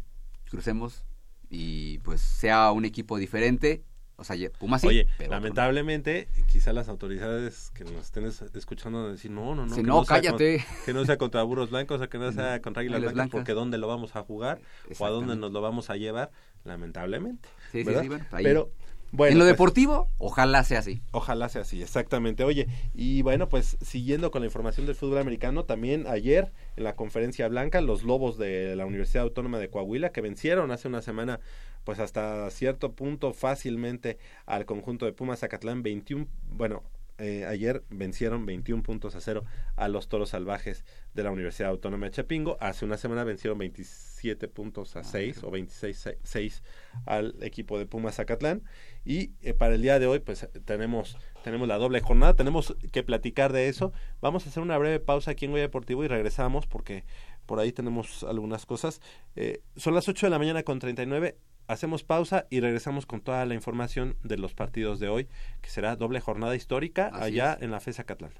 crucemos y pues sea un equipo diferente. O sea, Pumas sí. Oye, lamentablemente, quizá las autoridades que nos estén escuchando decir, no, no, no. que no, cállate. que no sea contra Burros Blancos, o que no sea contra Águilas Blancas, porque ¿dónde lo vamos a jugar? O a dónde nos lo vamos a llevar, lamentablemente. Sí, sí, sí, bueno, Pero en lo pues, deportivo, ojalá sea así. Ojalá sea así, exactamente. Oye, y bueno, pues siguiendo con la información del fútbol americano, también ayer en la conferencia blanca, los Lobos de la Universidad Autónoma de Coahuila, que vencieron hace una semana, pues hasta cierto punto fácilmente al conjunto de Pumas Zacatlán, 21, bueno, eh, ayer vencieron 21 puntos a cero a los Toros Salvajes de la Universidad Autónoma de Chapingo. Hace una semana vencieron 27 puntos a 6 ah, o 26 6 al equipo de Pumas Zacatlán. Y eh, para el día de hoy, pues tenemos, tenemos la doble jornada, tenemos que platicar de eso. Vamos a hacer una breve pausa aquí en Goya Deportivo y regresamos porque por ahí tenemos algunas cosas. Eh, son las 8 de la mañana con 39 hacemos pausa y regresamos con toda la información de los partidos de hoy, que será doble jornada histórica allá en la FESA Catlán.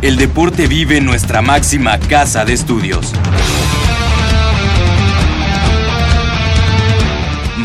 El deporte vive en nuestra máxima casa de estudios.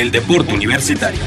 del deporte universitario.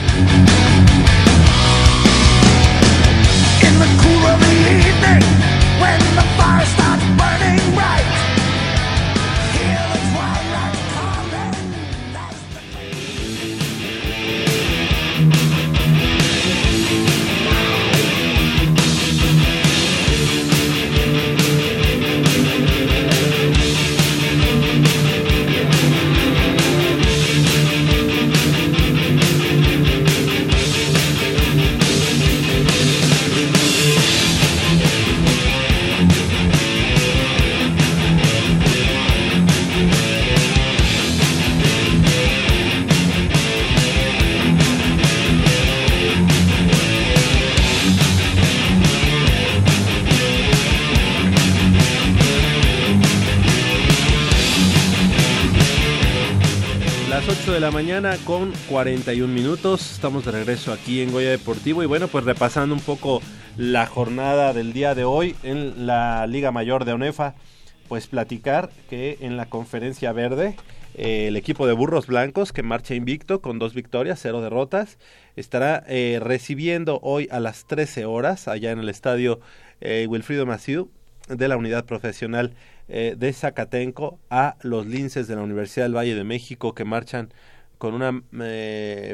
La mañana con 41 minutos. Estamos de regreso aquí en Goya Deportivo y bueno, pues repasando un poco la jornada del día de hoy en la Liga Mayor de ONEFA. pues platicar que en la conferencia verde eh, el equipo de Burros Blancos, que marcha invicto con dos victorias, cero derrotas, estará eh, recibiendo hoy a las 13 horas allá en el estadio eh, Wilfrido Maciú de la unidad profesional de Zacatenco a los linces de la Universidad del Valle de México que marchan con una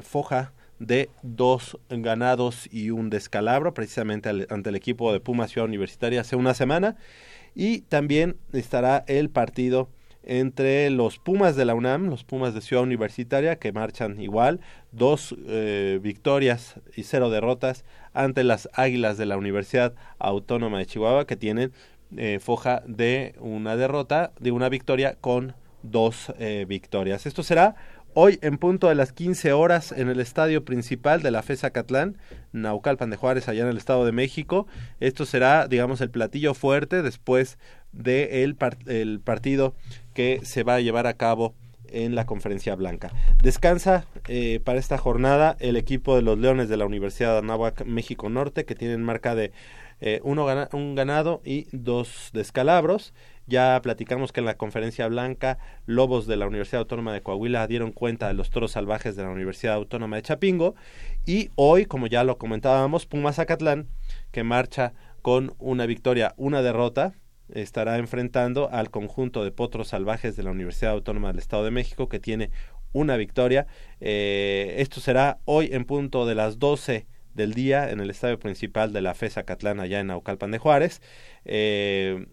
foja de dos ganados y un descalabro precisamente ante el equipo de Puma Ciudad Universitaria hace una semana y también estará el partido entre los Pumas de la UNAM, los Pumas de Ciudad Universitaria, que marchan igual, dos eh, victorias y cero derrotas ante las Águilas de la Universidad Autónoma de Chihuahua, que tienen eh, foja de una derrota, de una victoria con dos eh, victorias. Esto será Hoy, en punto de las 15 horas, en el estadio principal de la FESA Catlán, Naucalpan de Juárez, allá en el Estado de México. Esto será, digamos, el platillo fuerte después del de el partido que se va a llevar a cabo en la conferencia blanca. Descansa eh, para esta jornada el equipo de los Leones de la Universidad de Anáhuac México Norte, que tienen marca de eh, uno un ganado y dos descalabros. Ya platicamos que en la conferencia blanca, Lobos de la Universidad Autónoma de Coahuila dieron cuenta de los toros salvajes de la Universidad Autónoma de Chapingo. Y hoy, como ya lo comentábamos, Pumas Acatlán, que marcha con una victoria, una derrota, estará enfrentando al conjunto de potros salvajes de la Universidad Autónoma del Estado de México, que tiene una victoria. Eh, esto será hoy en punto de las 12 del día en el estadio principal de la FESA Catlán allá en Naucalpan de Juárez. Eh,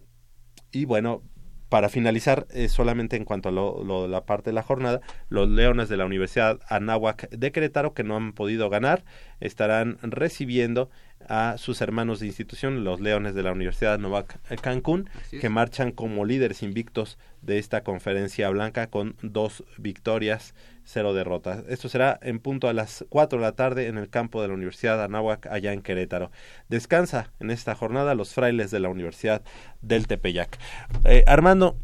y bueno, para finalizar, eh, solamente en cuanto a lo, la parte de la jornada, los Leones de la Universidad Anáhuac de Querétaro, que no han podido ganar, estarán recibiendo a sus hermanos de institución, los Leones de la Universidad Novak Cancún, que marchan como líderes invictos de esta conferencia blanca con dos victorias, cero derrotas. Esto será en punto a las 4 de la tarde en el campo de la Universidad Anáhuac, allá en Querétaro. Descansa en esta jornada los frailes de la Universidad del Tepeyac. Eh, Armando,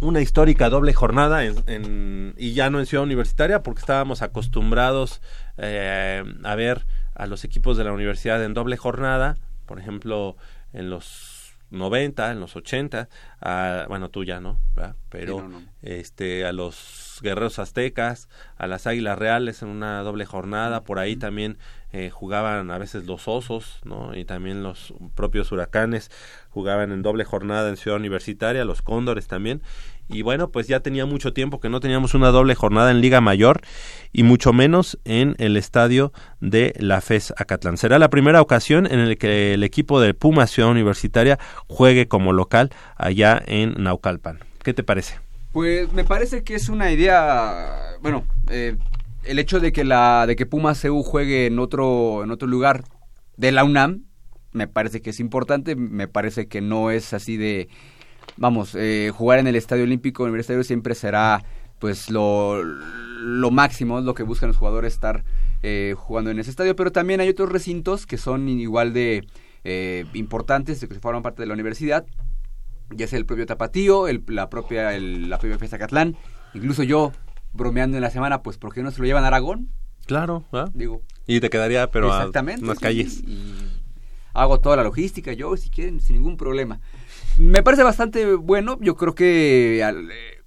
una histórica doble jornada en, y ya no en Ciudad Universitaria porque estábamos acostumbrados eh, a ver a los equipos de la universidad en doble jornada, por ejemplo, en los 90, en los 80, a, bueno, tú ya no, pero este a los guerreros aztecas, a las águilas reales en una doble jornada, por ahí también eh, jugaban a veces los osos, ¿no? Y también los propios huracanes jugaban en doble jornada en Ciudad Universitaria, los cóndores también, y bueno, pues ya tenía mucho tiempo que no teníamos una doble jornada en Liga Mayor y mucho menos en el estadio de la FES Acatlán. Será la primera ocasión en la que el equipo de Puma Ciudad Universitaria juegue como local allá en Naucalpan. ¿Qué te parece? Pues me parece que es una idea, bueno, eh, el hecho de que la de que Puma CU juegue en otro en otro lugar de la UNAM me parece que es importante, me parece que no es así de vamos, eh, jugar en el Estadio Olímpico Universitario siempre será pues lo, lo máximo, lo que buscan los jugadores estar eh, jugando en ese estadio, pero también hay otros recintos que son igual de eh, importantes, que forman parte de la universidad, ya sea el propio Tapatío, el, la propia el, la propia Fiesta Catlán, incluso yo bromeando en la semana, pues ¿por qué no se lo llevan a Aragón? Claro, digo. Y te quedaría, pero exactamente, a las calles. y hago toda la logística yo, si quieren, sin ningún problema. Me parece bastante bueno. Yo creo que al eh,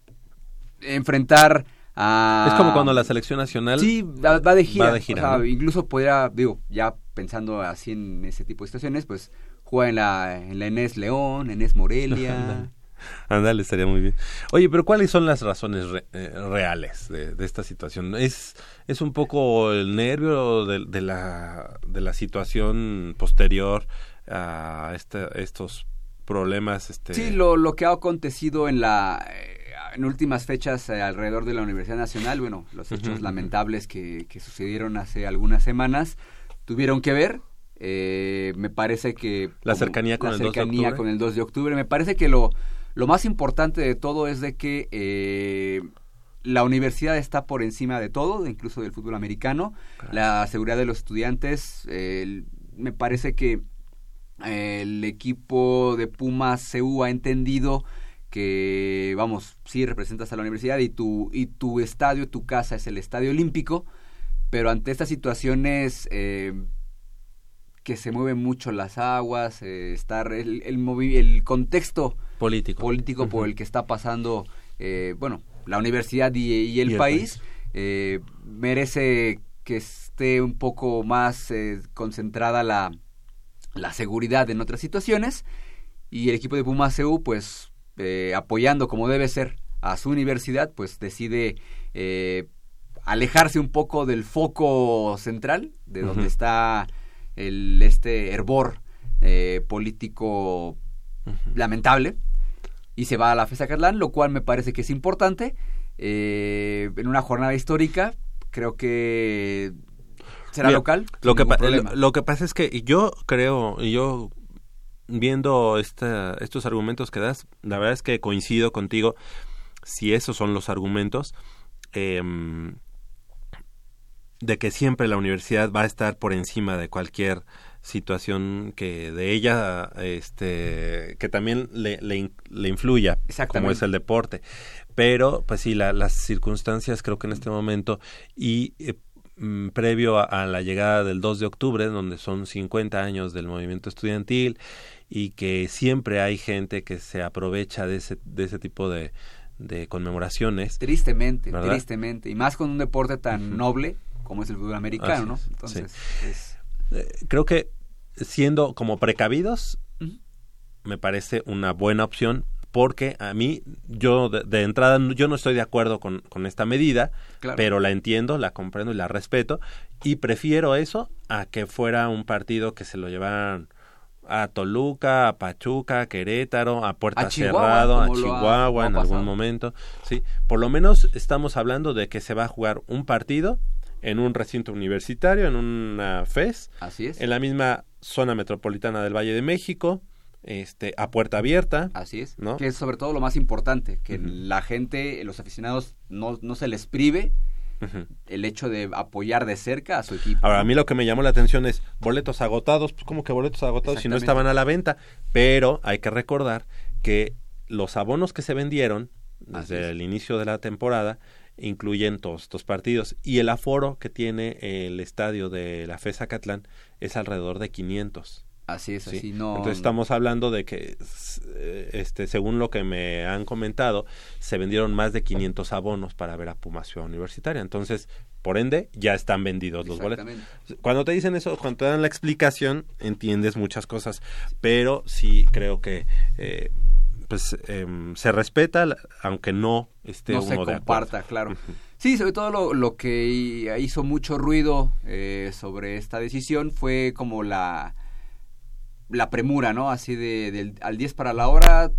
enfrentar a... Es como cuando la selección nacional... Sí, va, de gira. Incluso podría, digo, ya pensando así en ese tipo de situaciones, pues juega en la, en la Enes León, Enes Morelia... Ándale, estaría muy bien. Oye, pero ¿cuáles son las razones eh, reales de, esta situación? ¿Es, ¿Es un poco el nervio de, de, la, de la situación posterior a este, estos problemas. Este... Sí, lo, lo que ha acontecido en la eh, en últimas fechas eh, alrededor de la Universidad Nacional, bueno, los hechos lamentables que, que, sucedieron hace algunas semanas tuvieron que ver. Eh, me parece que la cercanía con la el cercanía 2 de con el 2 de octubre. Me parece que lo lo más importante de todo es de que la universidad está por encima de todo, incluso del fútbol americano. La seguridad de los estudiantes, me parece que el equipo de Pumas CU ha entendido que, vamos, sí representas a la universidad y tu, y tu estadio, tu casa es el estadio olímpico, pero ante estas situaciones eh, que se mueven mucho las aguas, eh, estar el, el, el contexto político, político por el que está pasando, eh, bueno, la universidad y, el, país, eh, merece que esté un poco más concentrada la, la seguridad en otras situaciones y el equipo de Pumas EU pues eh, apoyando como debe ser a su universidad pues decide eh, alejarse un poco del foco central de donde está el este hervor eh, político lamentable y se va a la FESA Catlán lo cual me parece que es importante. En una jornada histórica creo que será local lo que lo que pasa es que yo creo yo viendo esta, estos argumentos que das, la verdad es que coincido contigo si esos son los argumentos. Em, de que siempre la universidad va a estar por encima de cualquier situación que de ella este que también le, le, influya como es el deporte. Pero pues sí las circunstancias creo que en este momento y eh, mm, previo a, a, la llegada del 2 de octubre donde son 50 años del movimiento estudiantil y que siempre hay gente que se aprovecha de ese, de ese tipo de, de conmemoraciones. Tristemente, tristemente. Y más con un deporte tan noble como es el fútbol americano, ¿no? Entonces, eh, creo que siendo como precavidos, me parece una buena opción porque a mí, yo de, entrada, yo no estoy de acuerdo con, con esta medida, pero la entiendo, la comprendo y la respeto, y prefiero eso a que fuera un partido que se lo llevaran a Toluca, a Pachuca, a Querétaro, a Puerta Cerrado, a Chihuahua en algún momento. Sí, por lo menos estamos hablando de que se va a jugar un partido en un recinto universitario, en una FES. Así es. En la misma zona metropolitana del Valle de México, este, a puerta abierta. Así es. ¿no? Que es sobre todo lo más importante, que la gente, los aficionados, no, no se les prive el hecho de apoyar de cerca a su equipo. Ahora, a mí lo que me llamó la atención es boletos agotados, pues como que boletos agotados si no estaban a la venta, pero hay que recordar que los abonos que se vendieron desde el inicio de la temporada incluyen todos estos partidos y el aforo que tiene el estadio de la FESA Catlán es alrededor de 500. Así es, así no. Entonces estamos hablando de que, eh, este, según lo que me han comentado, se vendieron más de 500 abonos para ver a Pumas Ciudad Universitaria. Entonces, por ende, ya están vendidos los boletos. Cuando te dicen eso, cuando te dan la explicación, entiendes muchas cosas, pero sí creo que eh, pues em, se respeta, aunque no esté no uno se comparta, claro. Sí, sobre todo lo, lo que hizo mucho ruido eh, sobre esta decisión fue como la la premura, ¿no? Así de, al 10 para la hora,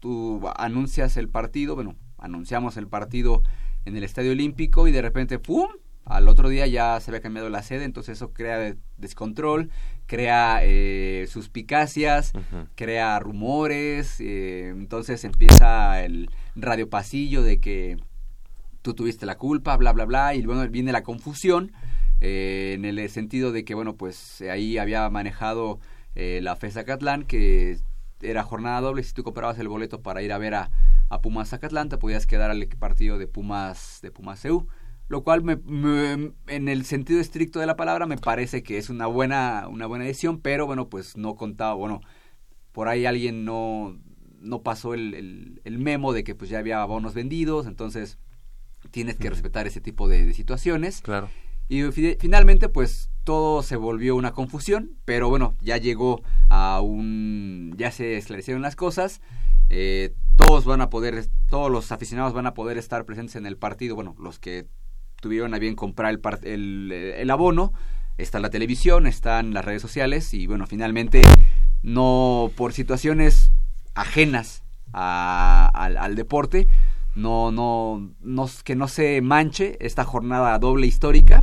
tú anuncias el partido, bueno, anunciamos el partido en el Estadio Olímpico y de repente, ¡pum! Al otro día ya se había cambiado la sede, entonces eso crea descontrol, crea eh, suspicacias, crea rumores, eh, entonces empieza el radio pasillo de que tú tuviste la culpa, bla, bla, bla, y bueno, viene la confusión eh, en el sentido de que, bueno, pues ahí había manejado eh, la FES Zacatlán, que era jornada doble. Si tú comprabas el boleto para ir a ver a, Pumas Zacatlán, te podías quedar al partido de Pumas de Pumas EU. Lo cual, me, en el sentido estricto de la palabra, me parece que es una buena, una buena decisión, pero bueno, pues no contaba, bueno, por ahí alguien no, no pasó el, el, memo de que pues ya había bonos vendidos, entonces tienes que respetar ese tipo de, de situaciones. Claro. Y finalmente, pues todo se volvió una confusión, pero bueno, ya llegó a un... ya se esclarecieron las cosas, eh, todos van a poder, todos los aficionados van a poder estar presentes en el partido, bueno, los que tuvieron a bien comprar el, el, el abono, está la televisión, están las redes sociales y bueno, finalmente no por situaciones ajenas al, al, deporte, no, no, no, que no se manche esta jornada doble histórica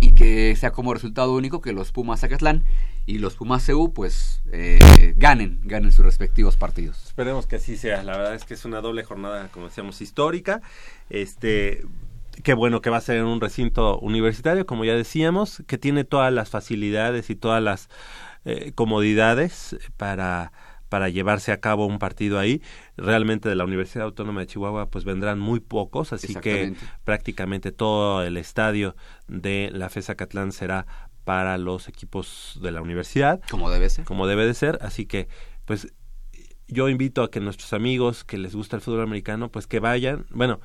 y que sea como resultado único que los Pumas Zacatlán y los Pumas CU pues eh, ganen, ganen sus respectivos partidos. Esperemos que así sea, la verdad es que es una doble jornada, como decíamos, histórica. Este, qué bueno que va a ser en un recinto universitario, como ya decíamos, que tiene todas las facilidades y todas las eh, comodidades para para llevarse a cabo un partido ahí. Realmente de la Universidad Autónoma de Chihuahua pues vendrán muy pocos, así que prácticamente todo el estadio de la FESA Catlán será para los equipos de la universidad. Como debe ser. Como debe de ser, así que pues yo invito a que nuestros amigos que les gusta el fútbol americano, pues que vayan, bueno,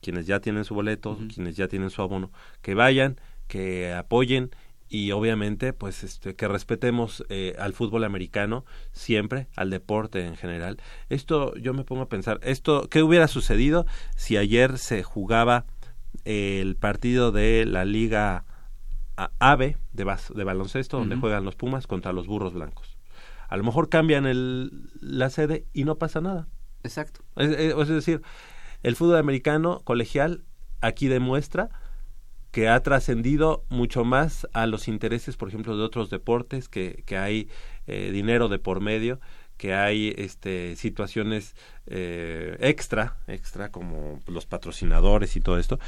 quienes ya tienen su boleto, quienes ya tienen su abono, que vayan, que apoyen y obviamente pues este que respetemos eh, al fútbol americano siempre al deporte en general. Esto yo me pongo a pensar esto qué hubiera sucedido si ayer se jugaba el partido de la liga AVE de, de baloncesto donde juegan los Pumas contra los burros blancos a lo mejor cambian el, la sede y no pasa nada. Exacto. Es, es decir el fútbol americano colegial aquí demuestra que ha trascendido mucho más a los intereses, por ejemplo, de otros deportes, que, que hay eh, dinero de por medio, que hay este, situaciones eh, extra, extra como los patrocinadores y todo esto,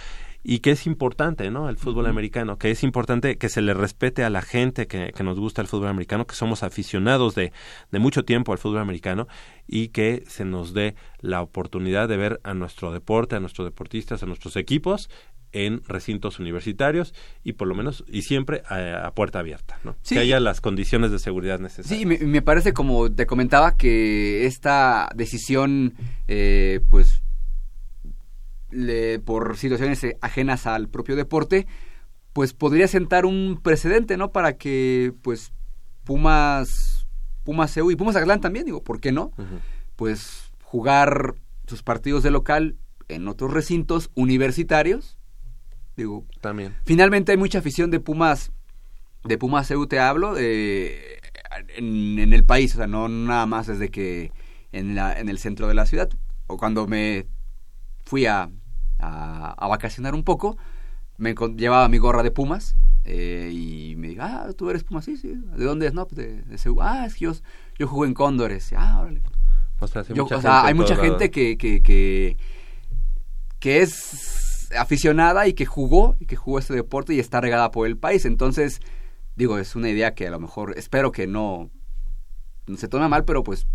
y que es importante, ¿no? El fútbol americano, que es importante que se le respete a la gente que, que nos gusta el fútbol americano, que somos aficionados de, de mucho tiempo al fútbol americano y que se nos dé la oportunidad de ver a nuestro deporte, a nuestros deportistas, a nuestros equipos en recintos universitarios y por lo menos y siempre a, puerta abierta, ¿no? Que haya las condiciones de seguridad necesarias. Sí, me, parece como te comentaba que esta decisión, eh, pues, por situaciones ajenas al propio deporte, pues podría sentar un precedente, ¿no? Para que, pues, Pumas, Pumas CEU y Pumas Atlán también, digo, ¿por qué no? Pues jugar sus partidos de local en otros recintos universitarios Digo, también. Finalmente hay mucha afición de Pumas, de Pumas EU te hablo, de, en, el país, o sea, no nada más desde que en, la, en el centro de la ciudad, o cuando me fui a, a, vacacionar un poco, me llevaba mi gorra de Pumas eh, y me dijo, ah, tú eres Pumas, sí, sí, ¿de dónde es? No, pues de, de Ah, es que yo, yo jugué en Cóndores, ah, órale. O sea, hay mucha gente que, que, que, que es aficionada y que jugó, y que jugó este deporte y está regada por el país. Entonces, digo, es una idea que a lo mejor espero que no, se tome mal, pero pues,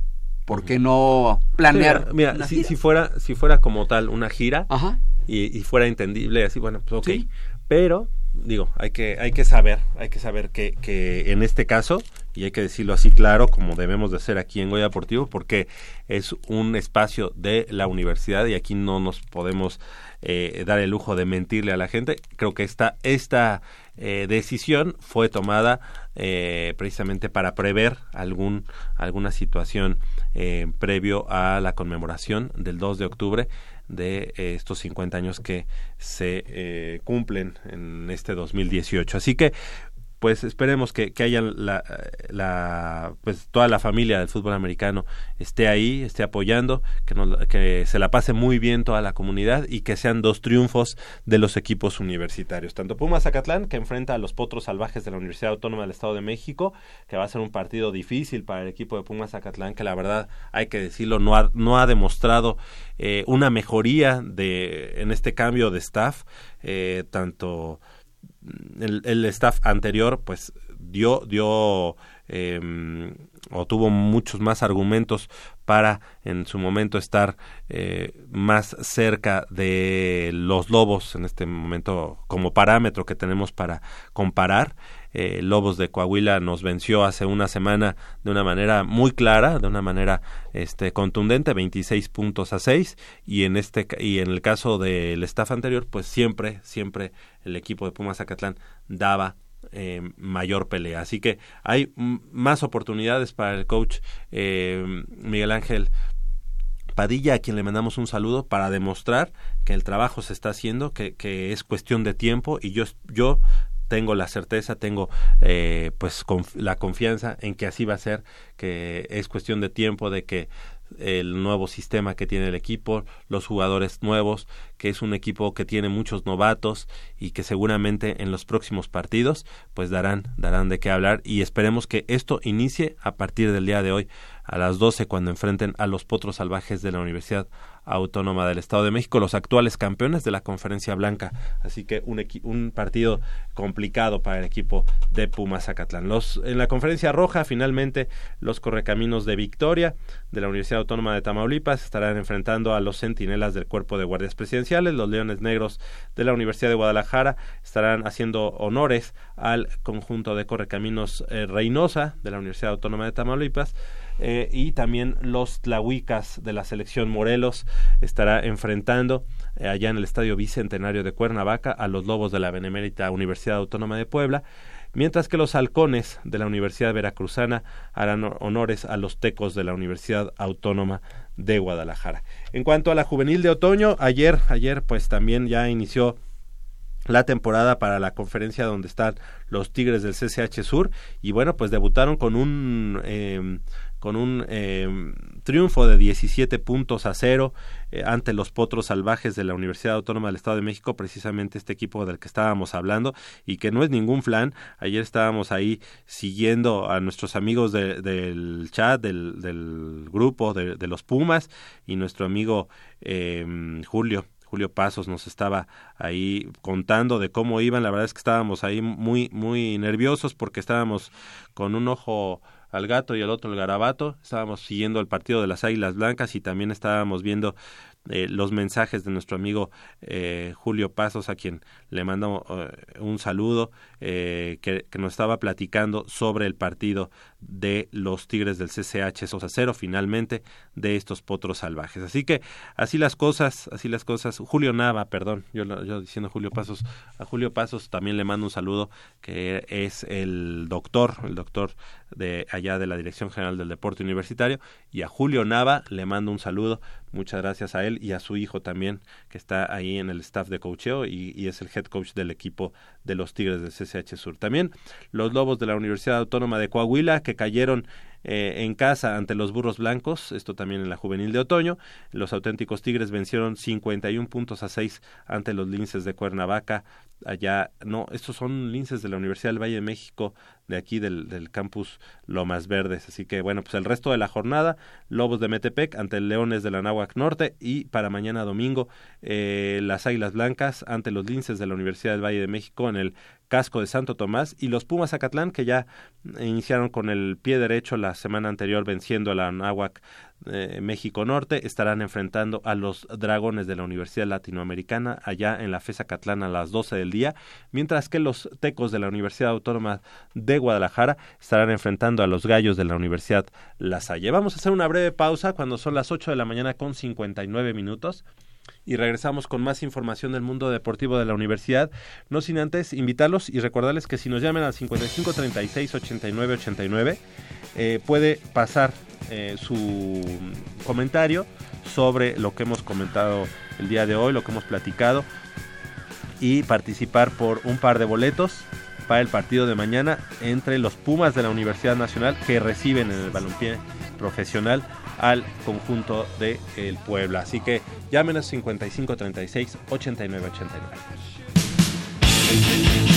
¿por qué no planear? mira, si, si, fuera, si fuera como tal una gira Y, fuera entendible, así, bueno, pues ok. Pero, digo, hay que, hay que saber, hay que saber que, que en este caso, y hay que decirlo así claro, como debemos de ser aquí en Goya Deportivo, porque es un espacio de la universidad y aquí no nos podemos eh, dar el lujo de mentirle a la gente. Creo que esta, esta eh, decisión fue tomada eh, precisamente para prever algún, alguna situación eh, previo a la conmemoración del 2 de octubre de estos 50 años que se cumplen en este 2018. Así que pues esperemos que, que haya la, la, pues toda la familia del fútbol americano esté ahí, esté apoyando, que, que se la pase muy bien toda la comunidad y que sean dos triunfos de los equipos universitarios. Tanto Pumas Zacatlán, que enfrenta a los Potros Salvajes de la Universidad Autónoma del Estado de México, que va a ser un partido difícil para el equipo de Pumas Zacatlán, que la verdad hay que decirlo, no ha, no ha demostrado eh, una mejoría de, en este cambio de staff, eh, tanto el, el staff anterior pues dio dio eh, o tuvo muchos más argumentos para en su momento estar eh, más cerca de los lobos en este momento como parámetro que tenemos para comparar eh, Lobos de Coahuila nos venció hace una semana de una manera muy clara, de una manera este, contundente, 26 puntos a 6 y en este y en el caso del staff anterior, pues siempre siempre el equipo de Pumas Zacatlán daba eh, mayor pelea. Así que hay más oportunidades para el coach eh, Miguel Ángel Padilla, a quien le mandamos un saludo para demostrar que el trabajo se está haciendo, que, que es cuestión de tiempo y yo, yo tengo la certeza, tengo eh, pues la confianza en que así va a ser, que es cuestión de tiempo de que el nuevo sistema que tiene el equipo, los jugadores nuevos, que es un equipo que tiene muchos novatos y que seguramente en los próximos partidos pues darán darán de qué hablar y esperemos que esto inicie a partir del día de hoy a las 12 cuando enfrenten a los potros salvajes de la Universidad Autónoma del Estado de México, los actuales campeones de la Conferencia Blanca. Así que un, un partido complicado para el equipo de Pumas Zacatlán. Los, en la Conferencia Roja, finalmente, los Correcaminos de Victoria de la Universidad Autónoma de Tamaulipas estarán enfrentando a los Centinelas del Cuerpo de Guardias Presidenciales. Los Leones Negros de la Universidad de Guadalajara estarán haciendo honores al conjunto de Correcaminos eh, Reynosa de la Universidad Autónoma de Tamaulipas eh, y también los Tlahuicas de la selección Morelos estará enfrentando eh, allá en el Estadio Bicentenario de Cuernavaca a los Lobos de la Benemérita Universidad Autónoma de Puebla mientras que los halcones de la Universidad Veracruzana harán honores a los tecos de la Universidad Autónoma de Guadalajara. En cuanto a la juvenil de otoño, ayer, ayer pues también ya inició la temporada para la conferencia donde están los Tigres del CCH Sur y bueno pues debutaron con un eh, con un eh, triunfo de 17 puntos a cero eh, ante los potros salvajes de la Universidad Autónoma del Estado de México, precisamente este equipo del que estábamos hablando y que no es ningún flan. Ayer estábamos ahí siguiendo a nuestros amigos del chat, del, del grupo de, de, los Pumas y nuestro amigo eh, Julio. Julio Pasos nos estaba ahí contando de cómo iban. La verdad es que estábamos ahí muy, muy nerviosos porque estábamos con un ojo al gato y al otro el garabato. Estábamos siguiendo el partido de las Águilas Blancas y también estábamos viendo eh, los mensajes de nuestro amigo eh, Julio Pasos, a quien le mando eh, un saludo, que, que, nos estaba platicando sobre el partido de los Tigres del CCH Sosa Cero, finalmente, de estos potros salvajes. Así que así las cosas, así las cosas. Julio Nava, perdón, yo, yo diciendo Julio Pasos, a Julio Pasos también le mando un saludo, que es el doctor, el doctor de allá de la Dirección General del Deporte Universitario, y a Julio Nava le mando un saludo, muchas gracias a él y a su hijo también, que está ahí en el staff de coacheo y, y es el head coach del equipo de los Tigres del CCH Sur. También los Lobos de la Universidad Autónoma de Coahuila, que cayeron eh, en casa ante los burros blancos, esto también en la juvenil de otoño. Los auténticos Tigres vencieron 51 puntos a 6 ante los linces de Cuernavaca. Allá, no, estos son linces de la Universidad del Valle de México, de aquí del, campus Lomas Verdes. Así que bueno, pues el resto de la jornada, Lobos de Metepec ante el Leones de la Náhuac Norte y para mañana domingo eh, las Águilas Blancas ante los linces de la Universidad del Valle de México en el casco de Santo Tomás y los Pumas Acatlán que ya iniciaron con el pie derecho la semana anterior venciendo a la Náhuac eh, México Norte estarán enfrentando a los Dragones de la Universidad Latinoamericana allá en la FESA Catlán a las 12 del día, mientras que los Tecos de la Universidad Autónoma de Guadalajara estarán enfrentando a los Gallos de la Universidad La Salle. Vamos a hacer una breve pausa cuando son las 8 de la mañana con 59 minutos y regresamos con más información del mundo deportivo de la universidad. No sin antes invitarlos y recordarles que si nos llaman al 55 36 89 89 eh, puede pasar eh, su comentario sobre lo que hemos comentado el día de hoy, lo que hemos platicado y participar por un par de boletos para el partido de mañana entre los Pumas de la Universidad Nacional que reciben en el balompié profesional al conjunto de el Puebla. Así que llámenos 55 36 89 89.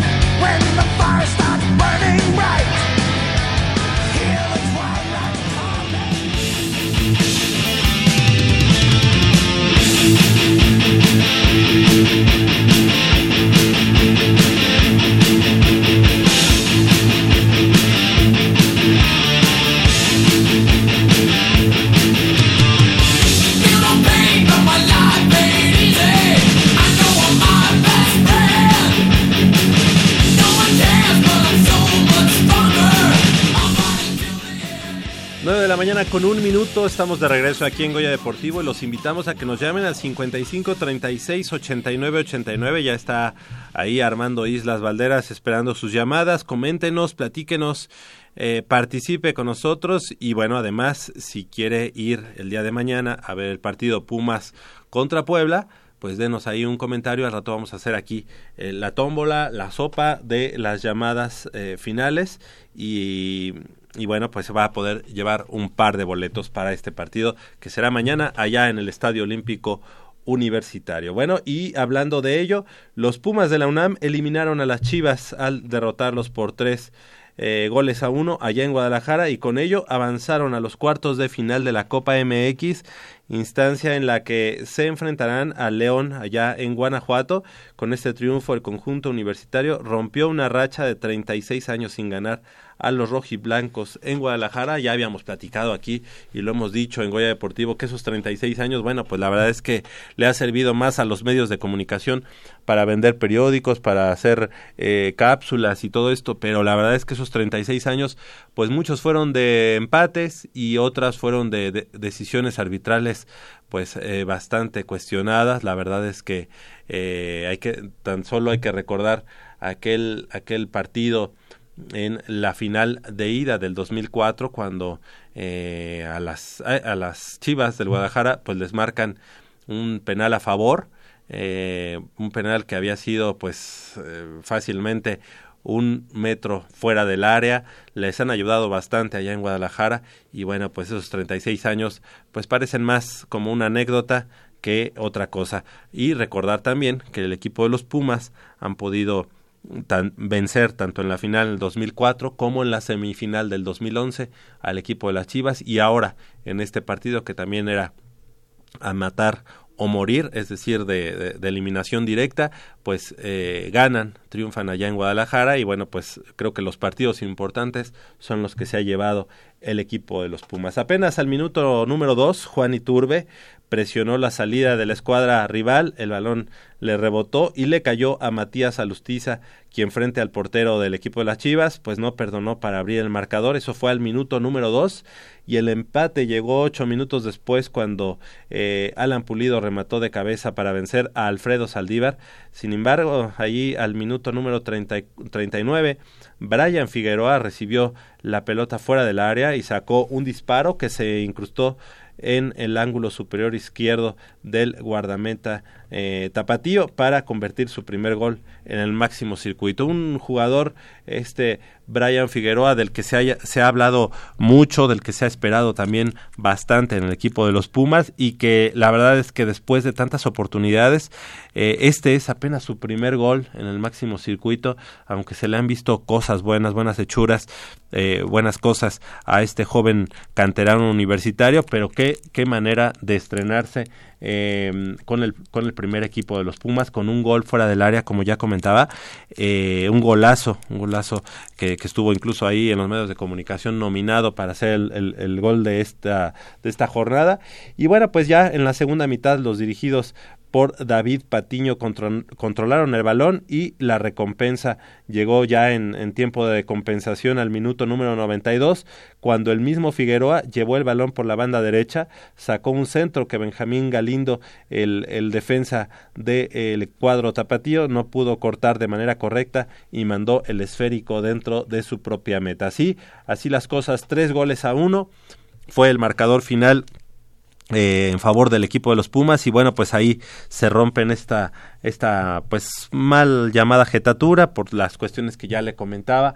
Con un minuto, estamos de regreso aquí en Goya Deportivo y los invitamos a que nos llamen al 55 36 89 89. Ya está ahí Armando Islas Valderas esperando sus llamadas. Coméntenos, platíquenos, eh, participe con nosotros y bueno, además, si quiere ir el día de mañana a ver el partido Pumas contra Puebla, pues denos ahí un comentario. Al rato vamos a hacer aquí eh, la tómbola, la sopa de las llamadas eh, finales y y bueno, pues se va a poder llevar un par de boletos para este partido que será mañana allá en el Estadio Olímpico Universitario. Bueno, y hablando de ello, los Pumas de la UNAM eliminaron a las Chivas al derrotarlos por tres eh, goles a uno allá en Guadalajara y con ello avanzaron a los cuartos de final de la Copa MX, instancia en la que se enfrentarán a León allá en Guanajuato. Con este triunfo el conjunto universitario rompió una racha de 36 años sin ganar a los rojiblancos en Guadalajara. Ya habíamos platicado aquí y lo hemos dicho en Goya Deportivo que esos 36 años, bueno, pues la verdad es que le ha servido más a los medios de comunicación para vender periódicos, para hacer eh, cápsulas y todo esto, pero la verdad es que esos 36 años, pues muchos fueron de empates y otras fueron de, decisiones arbitrales pues eh, bastante cuestionadas. La verdad es que eh, hay que tan solo hay que recordar aquel aquel partido en la final de ida del 2004 cuando eh, a las a, las Chivas del Guadalajara pues les marcan un penal a favor eh, un penal que había sido pues eh, fácilmente un metro fuera del área, les han ayudado bastante allá en Guadalajara y bueno, pues esos 36 años pues parecen más como una anécdota que otra cosa. Y recordar también que el equipo de los Pumas han podido vencer tanto en la final del 2004 como en la semifinal del 2011 al equipo de las Chivas y ahora en este partido que también era a matar o morir, es decir, de, eliminación directa, pues eh, ganan, triunfan allá en Guadalajara y bueno, pues creo que los partidos importantes son los que se ha llevado el equipo de los Pumas. Apenas al minuto número dos, Juan Iturbe presionó la salida de la escuadra rival, el balón le rebotó y le cayó a Matías Alustiza, quien frente al portero del equipo de las Chivas, pues no perdonó para abrir el marcador, eso fue al minuto número dos y el empate llegó ocho minutos después cuando eh, Alan Pulido remató de cabeza para vencer a Alfredo Saldívar, sin embargo, allí al minuto número treinta y nueve Brian Figueroa recibió la pelota fuera del área y sacó un disparo que se incrustó en el ángulo superior izquierdo del guardameta eh, Tapatío para convertir su primer gol en el máximo circuito. Un jugador, este Brian Figueroa, del que se, haya, se ha hablado mucho, del que se ha esperado también bastante en el equipo de los Pumas y que la verdad es que después de tantas oportunidades, eh, este es apenas su primer gol en el máximo circuito, aunque se le han visto cosas buenas, buenas hechuras, eh, buenas cosas a este joven canterano universitario, pero qué, qué manera de estrenarse eh, con, el, con el primer equipo de los Pumas, con un gol fuera del área, como ya comentaba, eh, un golazo, un golazo que, estuvo incluso ahí en los medios de comunicación nominado para hacer el, el, gol de esta, de esta jornada. Y bueno, pues ya en la segunda mitad los dirigidos por David Patiño controlaron el balón y la recompensa llegó ya en, tiempo de compensación al minuto número 92 cuando el mismo Figueroa llevó el balón por la banda derecha, sacó un centro que Benjamín Galindo, el, el defensa del cuadro tapatío, no pudo cortar de manera correcta y mandó el esférico dentro de su propia meta. Así, así las cosas, tres goles a uno fue el marcador final eh, en favor del equipo de los Pumas y bueno pues ahí se rompen esta esta pues mal llamada jetatura por las cuestiones que ya le comentaba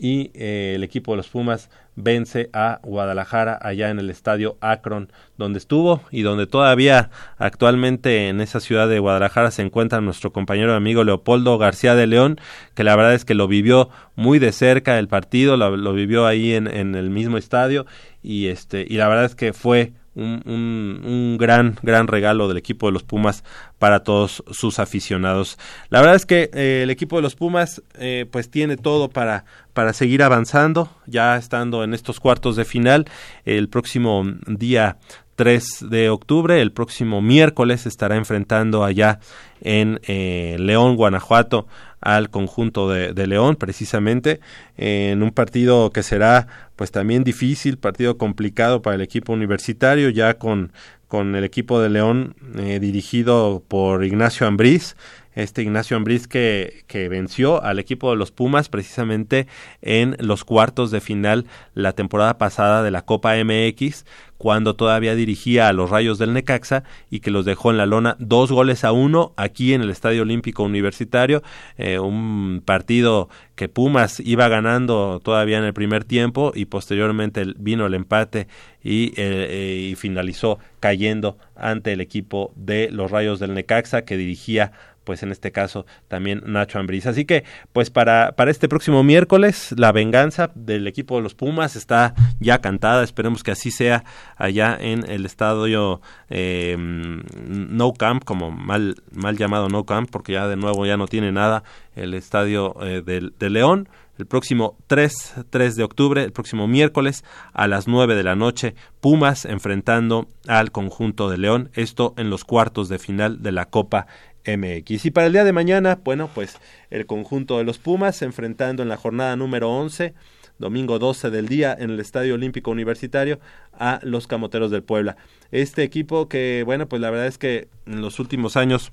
y eh, el equipo de los Pumas vence a Guadalajara allá en el estadio Akron donde estuvo y donde todavía actualmente en esa ciudad de Guadalajara se encuentra nuestro compañero amigo Leopoldo García de León que la verdad es que lo vivió muy de cerca el partido lo, lo vivió ahí en, en el mismo estadio y este y la verdad es que fue un, un, gran, gran regalo del equipo de los Pumas para todos sus aficionados. La verdad es que eh, el equipo de los Pumas eh, pues tiene todo para, para seguir avanzando, ya estando en estos cuartos de final. El próximo día 3 de octubre. El próximo miércoles estará enfrentando allá en eh, León, Guanajuato, al conjunto de, León, precisamente, en un partido que será pues también difícil, partido complicado para el equipo universitario, ya con, con el equipo de León eh, dirigido por Ignacio Ambriz, este Ignacio Ambriz que, que venció al equipo de los Pumas precisamente en los cuartos de final la temporada pasada de la Copa MX cuando todavía dirigía a los Rayos del Necaxa y que los dejó en la lona dos goles a uno aquí en el Estadio Olímpico Universitario, eh, un partido que Pumas iba ganando todavía en el primer tiempo y posteriormente vino el empate y, eh, y finalizó cayendo ante el equipo de los Rayos del Necaxa que dirigía pues en este caso también Nacho Ambriz. Así que, pues para, para este próximo miércoles, la venganza del equipo de los Pumas está ya cantada, esperemos que así sea allá en el estadio eh, No Camp, como mal, mal llamado No Camp, porque ya de nuevo ya no tiene nada el estadio eh, de, de León. El próximo 3, 3 de octubre, el próximo miércoles a las 9 de la noche, Pumas enfrentando al conjunto de León, esto en los cuartos de final de la Copa MX. Y para el día de mañana, bueno, pues el conjunto de los Pumas enfrentando en la jornada número 11, domingo 12 del día, en el Estadio Olímpico Universitario, a los Camoteros del Puebla. Este equipo que, bueno, pues la verdad es que en los últimos años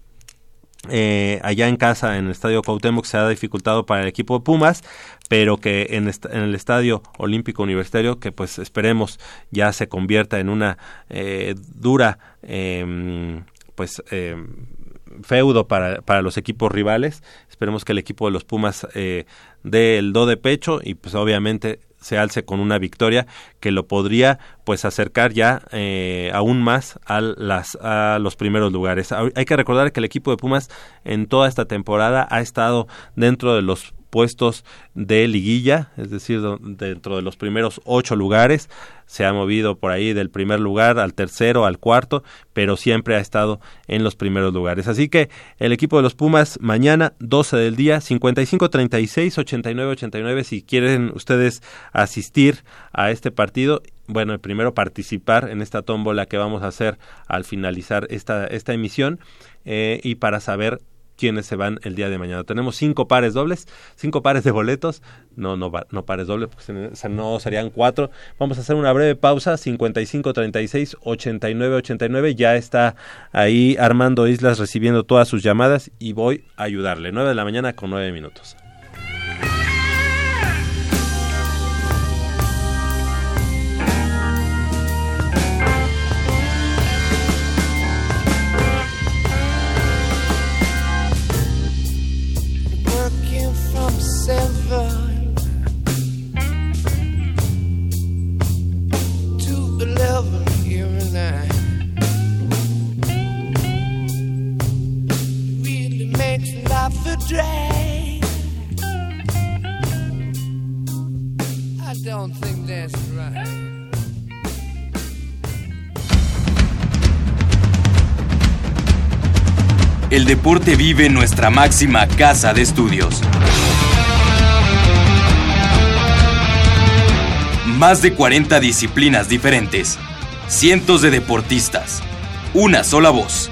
eh, allá en casa en el estadio Cuauhtémoc se ha dificultado para el equipo de Pumas pero que en, en, el estadio olímpico universitario que pues esperemos ya se convierta en una eh, dura eh, pues eh, feudo para, para los equipos rivales. Esperemos que el equipo de los Pumas eh, dé el do de pecho y pues obviamente se alce con una victoria que lo podría pues acercar ya eh, aún más a, las, a los primeros lugares. Hay que recordar que el equipo de Pumas en toda esta temporada ha estado dentro de los puestos de liguilla, es decir, dentro de los primeros ocho lugares, se ha movido por ahí del primer lugar al tercero, al cuarto, pero siempre ha estado en los primeros lugares. Así que el equipo de los Pumas mañana 12 del día 55 36 89 89 si quieren ustedes asistir a este partido bueno, primero participar en esta tómbola que vamos a hacer al finalizar esta, esta emisión eh, y para saber quienes se van el día de mañana. Tenemos cinco pares dobles, cinco pares de boletos, no, no, no pares dobles, porque no serían cuatro. Vamos a hacer una breve pausa, 55 36 89 89. Ya está ahí Armando Islas recibiendo todas sus llamadas y voy a ayudarle. 9 de la mañana con 9 minutos. El deporte vive en nuestra máxima casa de estudios. Más de 40 disciplinas diferentes, cientos de deportistas, una sola voz.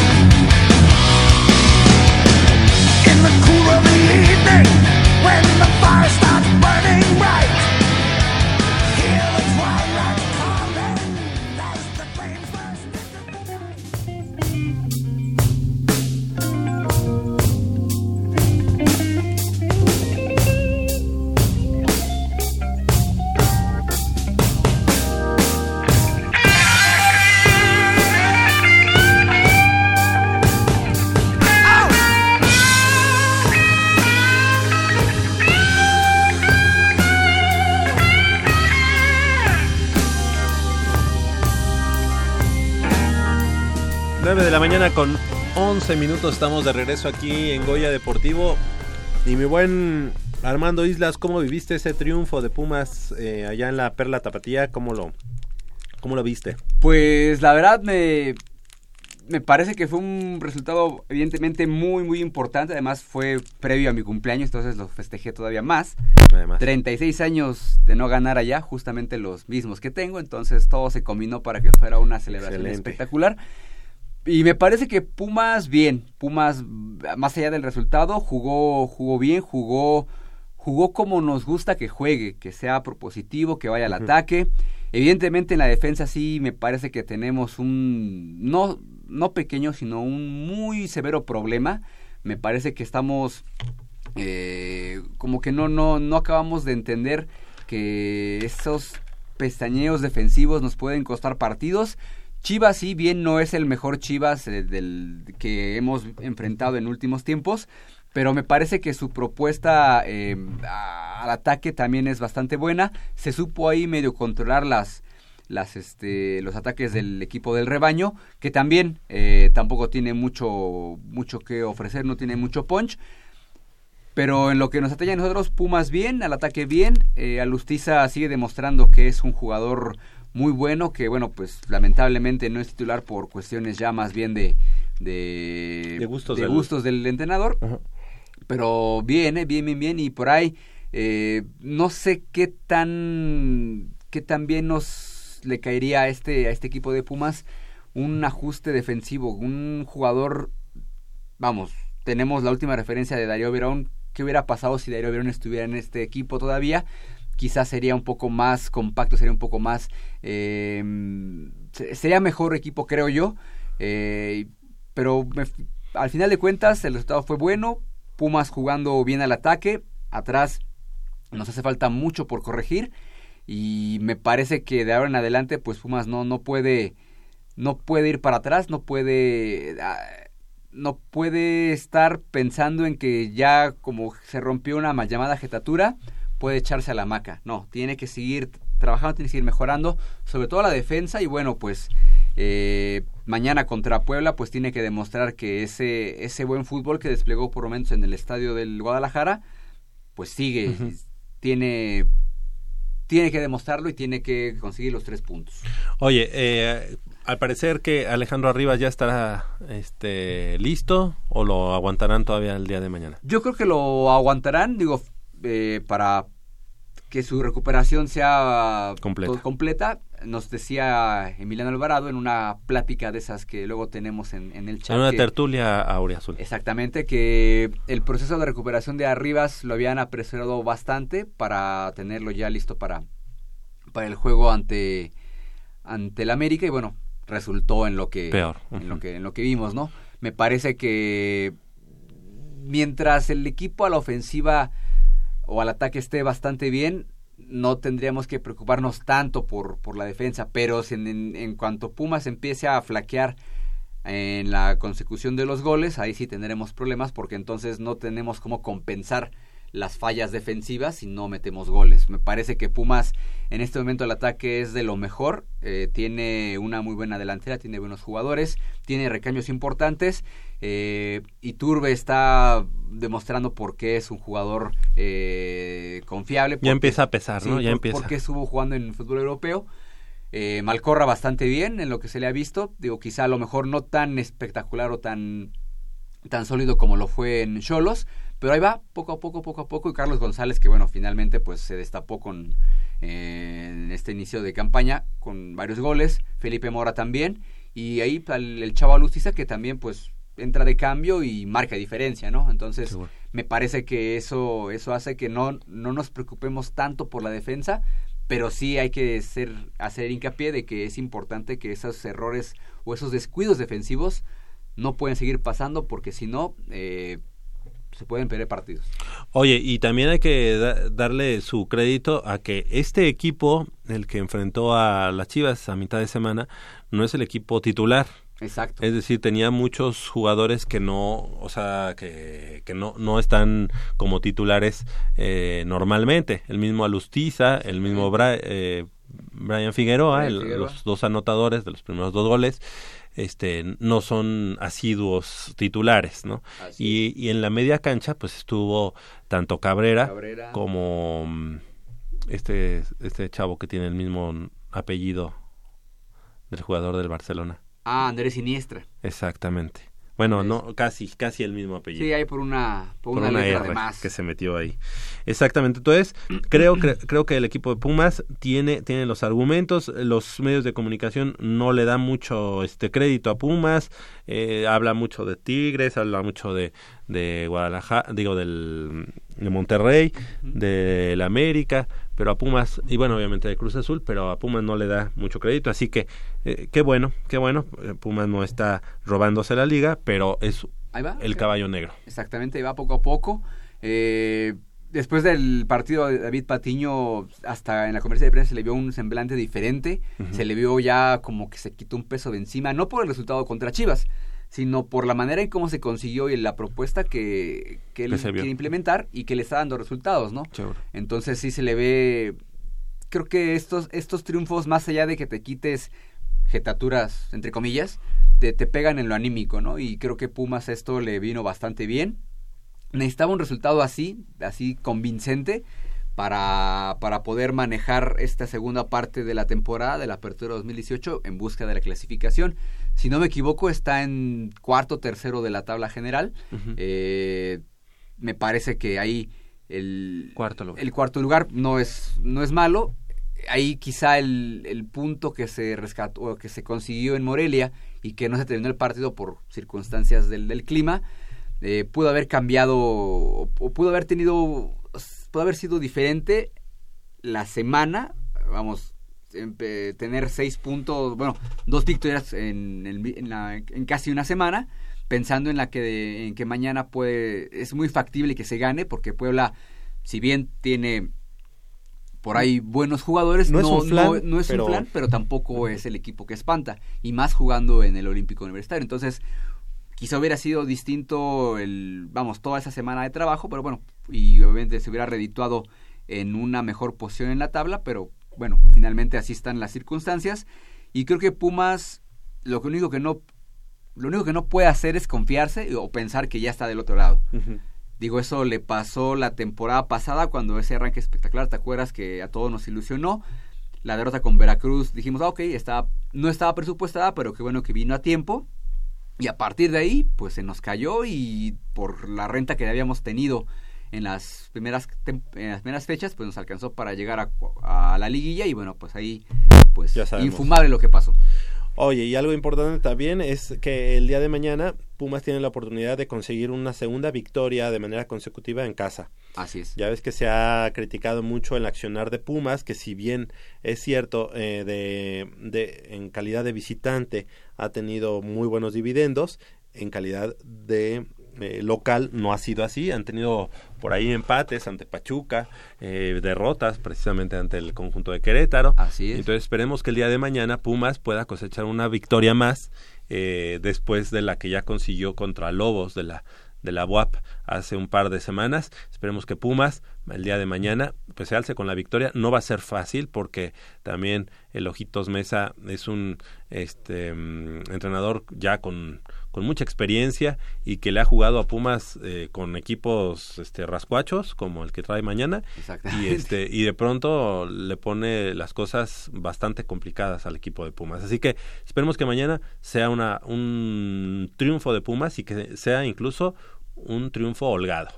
De la mañana con 11 minutos, estamos de regreso aquí en Goya Deportivo. Y mi buen Armando Islas, ¿cómo viviste ese triunfo de Pumas eh, allá en la Perla Tapatía? ¿Cómo lo, ¿Cómo lo viste? Pues la verdad me, me parece que fue un resultado evidentemente muy, muy importante. Además fue previo a mi cumpleaños, entonces lo festejé todavía más. Además. 36 años de no ganar allá, justamente los mismos que tengo. Entonces todo se combinó para que fuera una celebración Excelente. espectacular. Y me parece que Pumas bien, Pumas más allá del resultado jugó jugó bien, jugó jugó como nos gusta que juegue, que sea propositivo, que vaya al ataque. Evidentemente en la defensa sí me parece que tenemos un no no pequeño, sino un muy severo problema. Me parece que estamos eh, como que no no no acabamos de entender que esos pestañeos defensivos nos pueden costar partidos. Chivas, sí, bien, no es el mejor Chivas eh, del que hemos enfrentado en últimos tiempos, pero me parece que su propuesta eh, al ataque también es bastante buena. Se supo ahí medio controlar las, las este, los ataques del equipo del rebaño, que también eh, tampoco tiene mucho, mucho que ofrecer, no tiene mucho punch. Pero en lo que nos atañe a nosotros, Pumas bien, al ataque bien. Eh, Alustiza sigue demostrando que es un jugador muy bueno, que bueno, pues lamentablemente no es titular por cuestiones ya más bien de, de, De gustos de del- gustos del entrenador. Pero bien, eh, bien, bien, bien. Y por ahí, eh, no sé qué tan, qué tan bien nos le caería a este, a este equipo de Pumas un ajuste defensivo, un jugador, vamos, tenemos la última referencia de Darío Verón. ¿Qué hubiera pasado si Darío Verón estuviera en este equipo todavía? Quizás sería un poco más compacto, sería un poco más... eh, se- sería mejor equipo, creo yo. Eh, pero me- al final de cuentas el resultado fue bueno. Pumas jugando bien al ataque. Atrás nos hace falta mucho por corregir. Y me parece que de ahora en adelante, pues Pumas no, no puede. No puede ir para atrás, no puede. ah, No puede estar pensando en que ya como se rompió una llamada jetatura, puede echarse a la hamaca. No, tiene que seguir trabajando, tiene que seguir mejorando, sobre todo la defensa. Y bueno, pues eh, mañana contra Puebla, pues tiene que demostrar que ese, ese buen fútbol que desplegó por momentos en el estadio del Guadalajara, pues sigue, tiene, tiene que demostrarlo y tiene que conseguir los tres puntos. Oye, eh, al parecer que Alejandro Arribas ya estará este, listo o lo aguantarán todavía el día de mañana. Yo creo que lo aguantarán, digo, eh, para que su recuperación sea Completa. to- completa. Nos decía Emiliano Alvarado en una plática de esas que luego tenemos en, en el chat. En una que- tertulia Azul. Exactamente, que el proceso de recuperación de Arribas lo habían apresurado bastante para tenerlo ya listo para, para el juego ante, ante el América y bueno, resultó en lo que Peor. en lo que en lo que vimos, ¿no? Me parece que mientras el equipo a la ofensiva o al ataque esté bastante bien, no tendríamos que preocuparnos tanto por, por la defensa, pero si en, en- en cuanto Pumas empiece a flaquear en la consecución de los goles, ahí sí tendremos problemas porque entonces no tenemos cómo compensar las fallas defensivas si no metemos goles. Me parece que Pumas en este momento el ataque es de lo mejor, eh, tiene una muy buena delantera, tiene buenos jugadores, tiene recambios importantes eh, y Turbe está demostrando por qué es un jugador eh, confiable. Ya empieza a pesar, ¿no? Sí, Ya por- empieza. Porque estuvo jugando en el fútbol europeo. Eh, Malcorra bastante bien en lo que se le ha visto. Digo, quizá a lo mejor no tan espectacular o tan, tan sólido como lo fue en Cholos. Pero ahí va, poco a poco, poco a poco. Y Carlos González, que bueno, finalmente pues se destapó con eh, en este inicio de campaña con varios goles. Felipe Mora también. Y ahí el, Lustiza que también pues entra de cambio y marca diferencia, ¿no? Entonces me parece que eso, eso hace que no, no nos preocupemos tanto por la defensa, pero sí hay que ser, hacer hincapié de que es importante que esos errores o esos descuidos defensivos no pueden seguir pasando porque si no eh, se pueden perder partidos. Oye, y también hay que da- darle su crédito a que este equipo, el que enfrentó a las Chivas a mitad de semana, no es el equipo titular. Exacto. Es decir, tenía muchos jugadores que no, o sea, que, que no, no están como titulares eh, normalmente. El mismo Alustiza, el mismo Bra- eh, Brian Figueroa, Brian el- Figueroa. los dos anotadores de los primeros dos goles. Este no son asiduos titulares, ¿no? Y, y, en la media cancha pues estuvo tanto Cabrera, Cabrera. como mm, este este chavo que tiene el mismo apellido del jugador del Barcelona. Ah, Andrés Siniestra. Exactamente. Bueno, no, casi, casi el mismo apellido. Sí, hay por una, por por una, una letra R de más. que se metió ahí. Exactamente. Entonces, creo, cre- creo que el equipo de Pumas tiene, tiene los argumentos. Los medios de comunicación no le dan mucho este crédito a Pumas. Eh, habla mucho de Tigres, habla mucho de, de Guadalajara, digo, del, de Monterrey, del América, pero a Pumas, y bueno, obviamente de Cruz Azul, pero a Pumas no le da mucho crédito. Así que, eh, qué bueno, qué bueno. Eh, Pumas no está robándose la liga, pero es Ahí va. el sí. caballo negro. Exactamente, y va poco a poco. Eh, después del partido de David Patiño, hasta en la conferencia de prensa se le vio un semblante diferente. Se le vio ya como que se quitó un peso de encima, no por el resultado contra Chivas, sino por la manera en cómo se consiguió y la propuesta que, que él quiere implementar y que le está dando resultados, ¿no? Seguro. Entonces sí se le ve, creo que estos, estos triunfos, más allá de que te quites jetaturas, entre comillas, te, te pegan en lo anímico, ¿no? Y creo que Pumas esto le vino bastante bien. Necesitaba un resultado así, así convincente, para, para poder manejar esta segunda parte de la temporada de la Apertura 2018 en busca de la clasificación. Si no me equivoco, está en cuarto tercero de la tabla general. Eh, me parece que ahí el Cuarto lugar. el cuarto lugar no es no es malo ahí quizá el, el punto que se rescató que se consiguió en Morelia y que no se terminó el partido por circunstancias del, del clima eh, pudo haber cambiado o, o pudo haber tenido pudo haber sido diferente la semana vamos tener seis puntos bueno dos victorias en, en la- en casi una semana pensando en la que en que mañana puede es muy factible que se gane porque Puebla si bien tiene por ahí buenos jugadores No no, es un flan, no- no es pero- un plan pero tampoco es el equipo que espanta y más jugando en el Olímpico Universitario. Entonces quizá hubiera sido distinto el vamos toda esa semana de trabajo pero bueno y obviamente se hubiera redituado en una mejor posición en la tabla pero bueno finalmente así están las circunstancias y creo que Pumas lo único que no lo único que no puede hacer es confiarse o pensar que ya está del otro lado. Digo, eso le pasó la temporada pasada cuando ese arranque espectacular, ¿te acuerdas que a todos nos ilusionó? La derrota con Veracruz, dijimos, ah, ok, estaba, no estaba presupuestada, pero qué bueno que vino a tiempo. Y a partir de ahí, pues se nos cayó y por la renta que habíamos tenido en las primeras, en las primeras fechas, pues nos alcanzó para llegar a, a la liguilla y bueno, pues ahí, pues Ya infumable lo que pasó. Oye, y algo importante también es que el día de mañana Pumas tiene la oportunidad de conseguir una segunda victoria de manera consecutiva en casa. Así es. Ya ves que se ha criticado mucho el accionar de Pumas, que si bien es cierto eh, de, de en calidad de visitante ha tenido muy buenos dividendos, en calidad de eh, local no ha sido así. Han tenido por ahí empates ante Pachuca, eh, derrotas precisamente ante el conjunto de Querétaro. Así es. Entonces esperemos que el día de mañana Pumas pueda cosechar una victoria más eh, después de la que ya consiguió contra Lobos de la de la UAP hace un par de semanas. Esperemos que Pumas el día de mañana pues se alce con la victoria. No va a ser fácil porque también el Ojitos Mesa es un este mm, entrenador ya con, con mucha experiencia y que le ha jugado a Pumas eh, con equipos este rascuachos como el que trae mañana y este y de pronto le pone las cosas bastante complicadas al equipo de Pumas. Así que esperemos que mañana sea una un triunfo de Pumas y que sea incluso un triunfo holgado.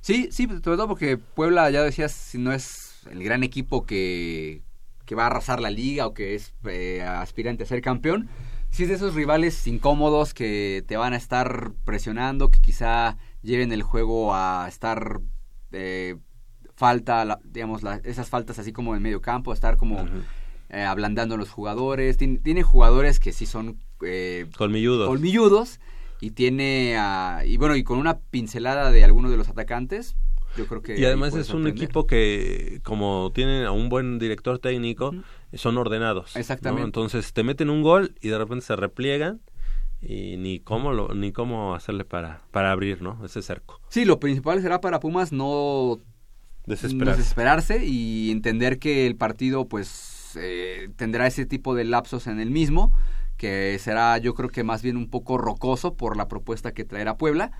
Sí, sí, sobre todo porque Puebla, ya decías, si no es el gran equipo que, que va a arrasar la liga o que es eh, aspirante a ser campeón, sí es de esos rivales incómodos que te van a estar presionando, que quizá lleven el juego a estar eh, falta, la- digamos, la- esas faltas así como en medio campo, a estar como eh, ablandando a los jugadores. Tien- tiene jugadores que sí son eh, Colmilludos. colmilludos y tiene y bueno y con una pincelada de alguno de los atacantes yo creo que y además es un equipo que como tiene a un buen director técnico son ordenados. ¿no? Exactamente. Entonces te meten un gol y de repente se repliegan y ni cómo lo, ni cómo hacerle para para abrir, ¿no? Ese cerco. sí lo principal será para Pumas no Desesperarse. desesperarse y entender que el partido pues eh, tendrá ese tipo de lapsos en el mismo que será yo creo que más bien un poco rocoso por la propuesta que traerá Puebla,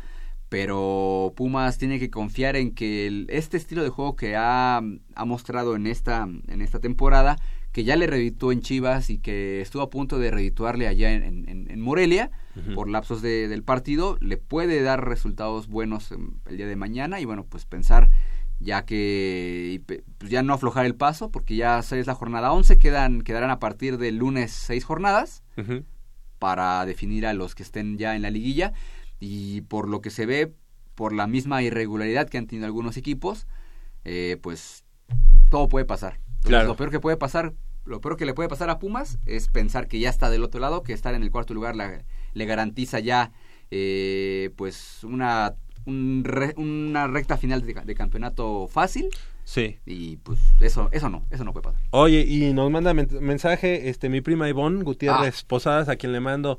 pero Pumas tiene que confiar en que el- este estilo de juego que ha, ha mostrado en esta, en esta temporada, que ya le redituó en Chivas y que estuvo a punto de redituarle allá en, en- en Morelia, por lapsos de- del partido, le puede dar resultados buenos em, el día de mañana y bueno, pues pensar ya que pues ya no aflojar el paso porque ya es la jornada 11, quedan, quedarán a partir del lunes seis jornadas para definir a los que estén ya en la liguilla y por lo que se ve, por la misma irregularidad que han tenido algunos equipos, eh, pues todo puede pasar. Claro. Lo peor que puede pasar, lo peor que le puede pasar a Pumas es pensar que ya está del otro lado, que estar en el cuarto lugar la- le garantiza ya eh, pues una un re- una recta final de, de campeonato fácil Sí. y pues eso eso no, eso no puede pasar. Oye, y nos manda men- mensaje este mi prima Ivonne Gutiérrez Ah. Posadas, a quien le mando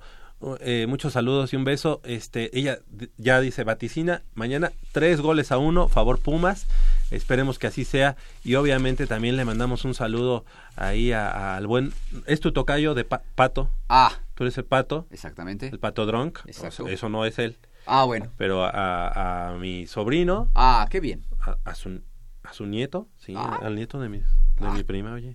eh, muchos saludos y un beso. Este, ella ya dice vaticina mañana tres goles a uno, favor Pumas. Esperemos que así sea y obviamente también le mandamos un saludo ahí a- al buen es tu tocayo de Pa- Pato. Ah, Tú eres el Pato, exactamente. el Pato Drunk. Exacto. O sea, eso no es él, Ah, bueno. pero a, a mi sobrino, Ah, qué bien. a, a su a su nieto, sí, Ah. al nieto de mi de mi prima, oye.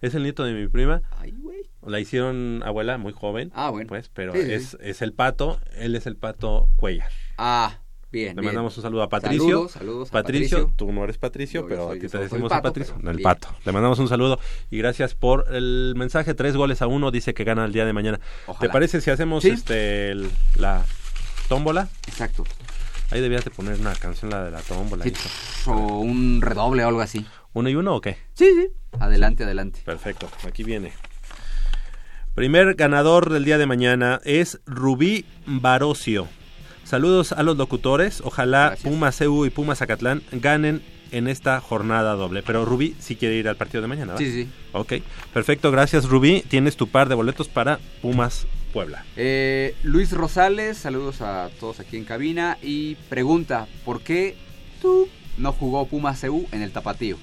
Es el nieto de mi prima. Ay, güey. La hicieron abuela muy joven. Ah, bueno. Pues, pero Sí, es, sí. es el pato, él es el pato Cuellar. Ah, bien. Le bien. mandamos un saludo a Patricio. Saludos, saludos a Patricio, Patricio. tú no eres Patricio, pero soy- a ti yo te decimos Pato, a Patricio. No, el bien. pato. Le mandamos un saludo y gracias por el mensaje. Tres goles a uno, dice que gana el día de mañana. Ojalá. ¿Te parece si hacemos Sí. este el- la tómbola? Exacto. Ahí debías de poner una canción, la de la tómbola. Sí, o un redoble o algo así. ¿Uno y uno o qué? Sí, sí. Adelante, adelante. Perfecto, aquí viene. Primer ganador del día de mañana es Rubí Barocio. Saludos a los locutores. Ojalá Gracias. Pumas CU y Pumas Zacatlán ganen en esta jornada doble. Pero Rubí sí quiere ir al partido de mañana, ¿verdad? Sí, sí. Ok, perfecto, gracias Rubí. Tienes tu par de boletos para Pumas Puebla. Eh, Luis Rosales, saludos a todos aquí en cabina. Y pregunta, ¿por qué tú no jugó Pumas CU en el Tapatío?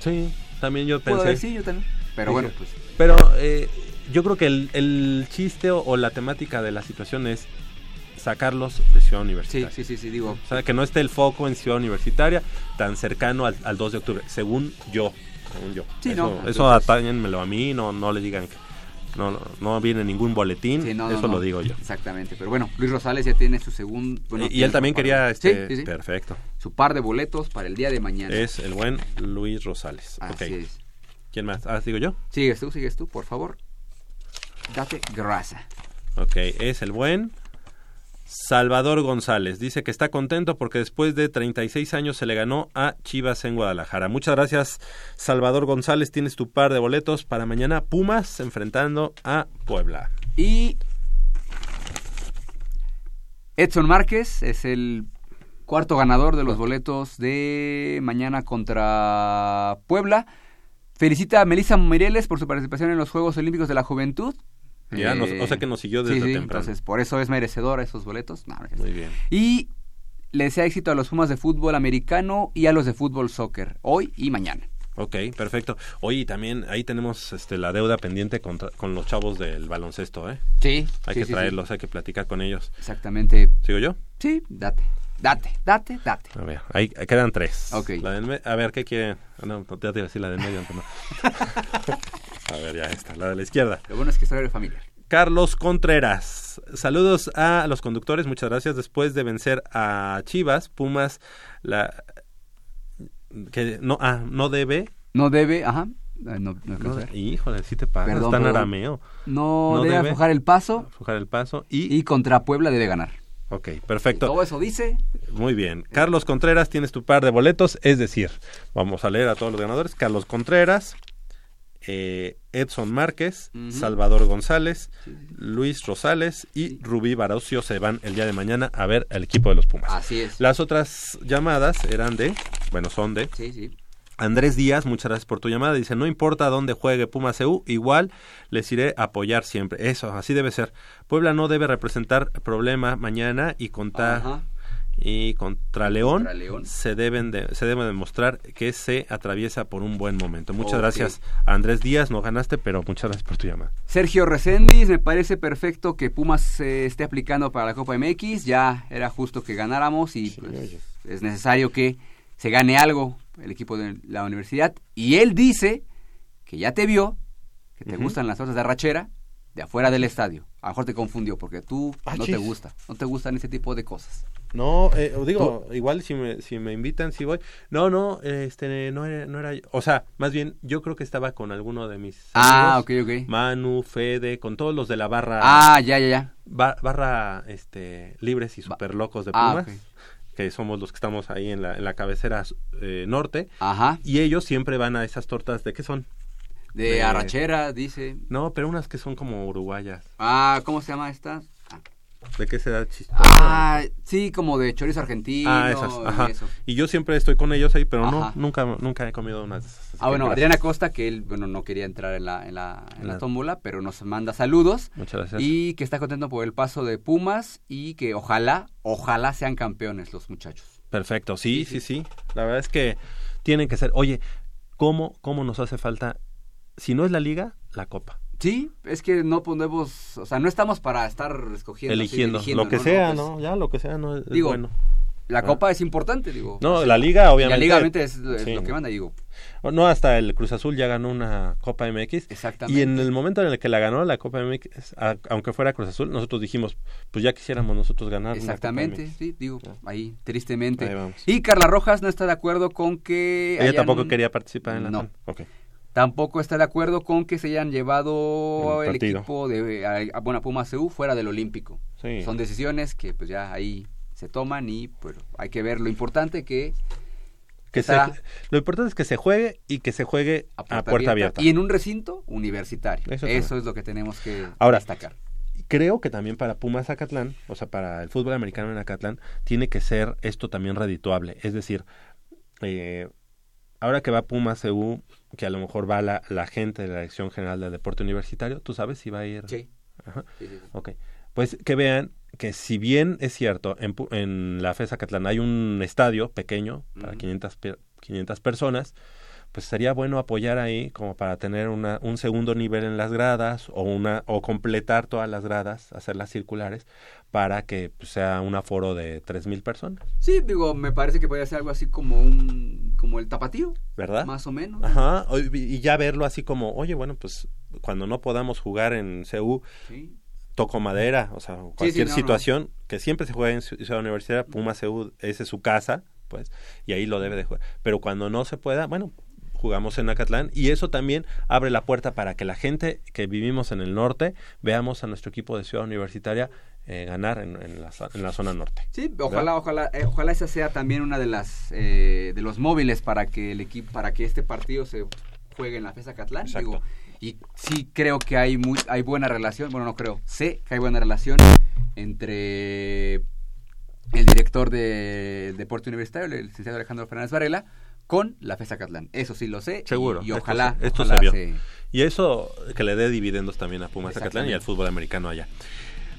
Sí, también yo Puedo pensé. decir yo también. Pero Dije, bueno, pues Pero eh, yo creo que el, el chiste o, o la temática de la situación es sacarlos de Ciudad sí, Universitaria. sí, sí, sí, digo. O sea, que no esté el foco en Ciudad Universitaria tan cercano al, al 2 de octubre, según yo. Según yo. Sí, eso, no, eso a mí, no, no le digan que no, no, no viene ningún boletín, Sí, no, no, eso lo digo yo. Exactamente. Pero bueno, Luis Rosales ya tiene su segundo. bueno, y, él también quería, de- este, Sí, perfecto. Su par de boletos para el día de mañana. Es el buen Luis Rosales. Así es. ¿Quién más? Ah, digo yo. Sigues tú, sigues tú, por favor. Date grasa. Ok, es el buen Salvador González. Dice que está contento porque después de 36 años se le ganó a Chivas en Guadalajara. Muchas gracias, Salvador González. Tienes tu par de boletos para mañana. Pumas enfrentando a Puebla. Y Edson Márquez es el cuarto ganador de los boletos de mañana contra Puebla. Felicita a Melissa Mireles por su participación en los Juegos Olímpicos de la Juventud. Ya, nos- Eh, o sea que nos siguió sí, desde sí, temprano. entonces por eso es merecedora esos boletos. No, no es- Muy bien. Y le desea éxito a los Pumas de fútbol americano y a los de fútbol soccer, hoy y mañana. Ok, perfecto. Oye, también ahí tenemos este, la deuda pendiente contra- con los chavos del baloncesto, ¿eh? Sí. Hay que traerlos, hay que platicar con ellos. Exactamente. ¿Sigo yo? Sí, date, date, date, date. A ver, ahí quedan tres. Ok. La del me- a ver, ¿qué quieren? Ah, No, ya te iba a decir la del medio, no. a ver, ya está, la de la izquierda. Lo bueno es que es horario familiar. Carlos Contreras. Saludos a los conductores, muchas gracias. Después de vencer a Chivas, Pumas, la que no, ah, no debe. No debe, ajá. No, no, No, híjole, sí te pasa, en perdón. arameo. No no debe, debe. aflojar el paso Aflojar el paso y, y contra Puebla debe ganar. ok, perfecto. Todo eso dice. Muy bien. Carlos Contreras, tienes tu par de boletos, es decir, vamos a leer a todos los ganadores. Carlos Contreras, eh, Edson Márquez. Salvador González, Luis Rosales y Rubí Barocio se van el día de mañana a ver al equipo de los Pumas. Así es. Las otras llamadas eran de, bueno, son de Sí, sí. Andrés Díaz, muchas gracias por tu llamada. Dice, no importa dónde juegue Pumas CU, igual les iré a apoyar siempre. Eso, así debe ser. Puebla no debe representar problema mañana y contar Ajá. Y contra León, Contra León. se deben de, se debe demostrar que se atraviesa por un buen momento. Muchas gracias a Andrés Díaz, no ganaste, pero muchas gracias por tu llamada. Sergio Reséndiz, me parece perfecto que Pumas se esté aplicando para la Copa MX. Ya era justo que ganáramos y pues, es necesario que se gane algo el equipo de la universidad. Y él dice que ya te vio, que te gustan las tortas de arrachera de afuera del estadio. A lo mejor te confundió porque tú Ah, no te gusta, no te gustan ese tipo de cosas. No, eh, digo, igual si me, si me invitan, sí voy. No, no, este, no era, no era, o sea, más bien, yo creo que estaba con alguno de mis Ah, amigos, ok, ok. Manu, Fede, con todos los de la barra, Ah, ya, ya, ya. ba- barra, este, libres y super locos de Ah, Pumas, ok. que somos los que estamos ahí en la, en la cabecera eh, norte, Ajá. y ellos siempre van a esas tortas, ¿de qué son? De De- arrachera, dice. No, pero unas que son como uruguayas. Ah, ¿cómo se llama esta? Ah. ¿De qué se da chistoso? Ah, sí, como de chorizo argentino. Ah, esas, y ajá. eso. Y yo siempre estoy con ellos ahí, pero no, nunca, nunca he comido unas Ah, bueno. Adriana Costa, que él, bueno, no quería entrar en la, en la, en la La- tómbola, pero nos manda saludos. Muchas gracias. Y que está contento por el paso de Pumas y que ojalá, ojalá sean campeones los muchachos. Perfecto, sí, sí, sí. La verdad es que tienen que ser. Oye, ¿cómo, cómo nos hace falta? Si no es la liga, la copa. Sí, es que no podemos, o sea, no estamos para estar escogiendo. eligiendo, eligiendo, lo que ¿no? sea, pues, ¿no? Ya lo que sea, no es Digo, bueno. La Ah. copa es importante, digo. No, la liga, obviamente. La liga, obviamente, es, es Sí. lo que manda, digo. No, hasta el Cruz Azul ya ganó una Copa MX. Exactamente. Y en el momento en el que la ganó la Copa MX, a- aunque fuera Cruz Azul, nosotros dijimos, pues ya quisiéramos nosotros ganar. una Copa Exactamente, MX. sí, digo, ahí, tristemente. Ahí vamos. Y Carla Rojas no está de acuerdo con que. Ella hayan- tampoco quería participar en la No. Tampoco está de acuerdo con que se hayan llevado El equipo de a, a- bueno, a Puma CU fuera del Olímpico. Sí. Son decisiones que pues ya ahí se toman y pues hay que ver lo importante que Que se- lo importante es que se juegue y que se juegue a puerta, abierta. y en un recinto universitario. Eso es lo que tenemos que Ahora, destacar. creo que también para Pumas Acatlán, o sea, para el fútbol americano en Acatlán, tiene que ser esto también redituable. Es decir, eh, ahora que va Pumas CU, que a lo mejor va la, la gente de la Dirección General del Deporte Universitario, ¿tú sabes si va a ir? Sí. Ajá. Sí, sí, sí. Ok. Pues que vean que si bien es cierto, en, en la FES Acatlán hay un estadio pequeño para Ujú. 500, pe- 500 personas, pues sería bueno apoyar ahí como para tener una, un segundo nivel en las gradas o una o completar todas las gradas, hacerlas circulares para que pues, sea un aforo de 3000 personas, Sí, digo, me parece que podría ser algo así como un como el tapatío, ¿verdad? más o menos. Ajá, y ya verlo así como, oye, bueno, pues cuando no podamos jugar en CU, Sí. toco madera, o sea, cualquier no. situación, que siempre se juega en Ci- Ciudad Universitaria, Puma CU, esa es su casa, pues, y ahí lo debe de jugar. Pero cuando no se pueda, bueno, jugamos en Acatlán y eso también abre la puerta para que la gente que vivimos en el norte veamos a nuestro equipo de Ciudad Universitaria eh, ganar en, en la, en la zona norte. Sí, ojalá, ojalá, eh, ojalá esa sea también una de las eh, de los móviles para que el equipo, para que este partido se juegue en la FESA Catlán. Exacto. Digo, y sí creo que hay muy, hay buena relación, bueno no creo, sé que hay buena relación entre el director de Deporte Universitario, el licenciado Alejandro Fernández Varela, con la FESA Catlán. Eso sí lo sé. y- Seguro. Y, esto ojalá, esto ojalá se vio. se- Y eso que le dé dividendos también a Pumas Acatlán y al fútbol americano allá.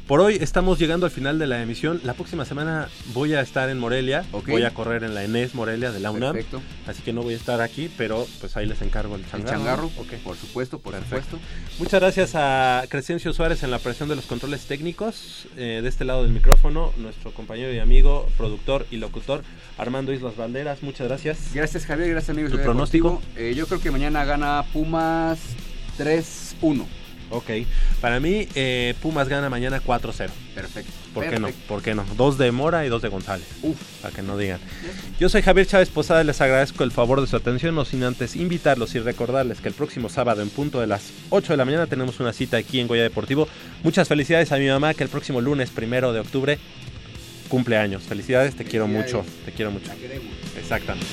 Por hoy estamos llegando al final de la emisión. La próxima semana voy a estar en Morelia. Voy a correr en la ENES Morelia de la UNAM. Perfecto. Así que no voy a estar aquí, pero pues ahí les encargo el El changarro. changarro, Ok. por supuesto, por Perfecto. supuesto. Muchas gracias a Crescencio Suárez en la operación de los controles técnicos. Eh, de este lado del micrófono, nuestro compañero y amigo, productor y locutor, Armando Islas Banderas. Muchas gracias. Gracias Javier, gracias amigos. ¿Tu pronóstico? Eh, yo creo que mañana gana Pumas 3-1. Ok. Para mí, eh, Pumas gana mañana 4-0. Perfecto. ¿Por qué no? ¿Por qué no? Dos de Mora y dos de González. Uf. Para que no digan. Yo soy Javier Chávez Posada, les agradezco el favor de su atención, no sin antes invitarlos y recordarles que el próximo sábado en punto de las 8 de la mañana tenemos una cita aquí en Goya Deportivo. Muchas felicidades a mi mamá que el próximo lunes primero de octubre cumple años. Felicidades, te quiero mucho, te quiero mucho. La queremos. Exactamente.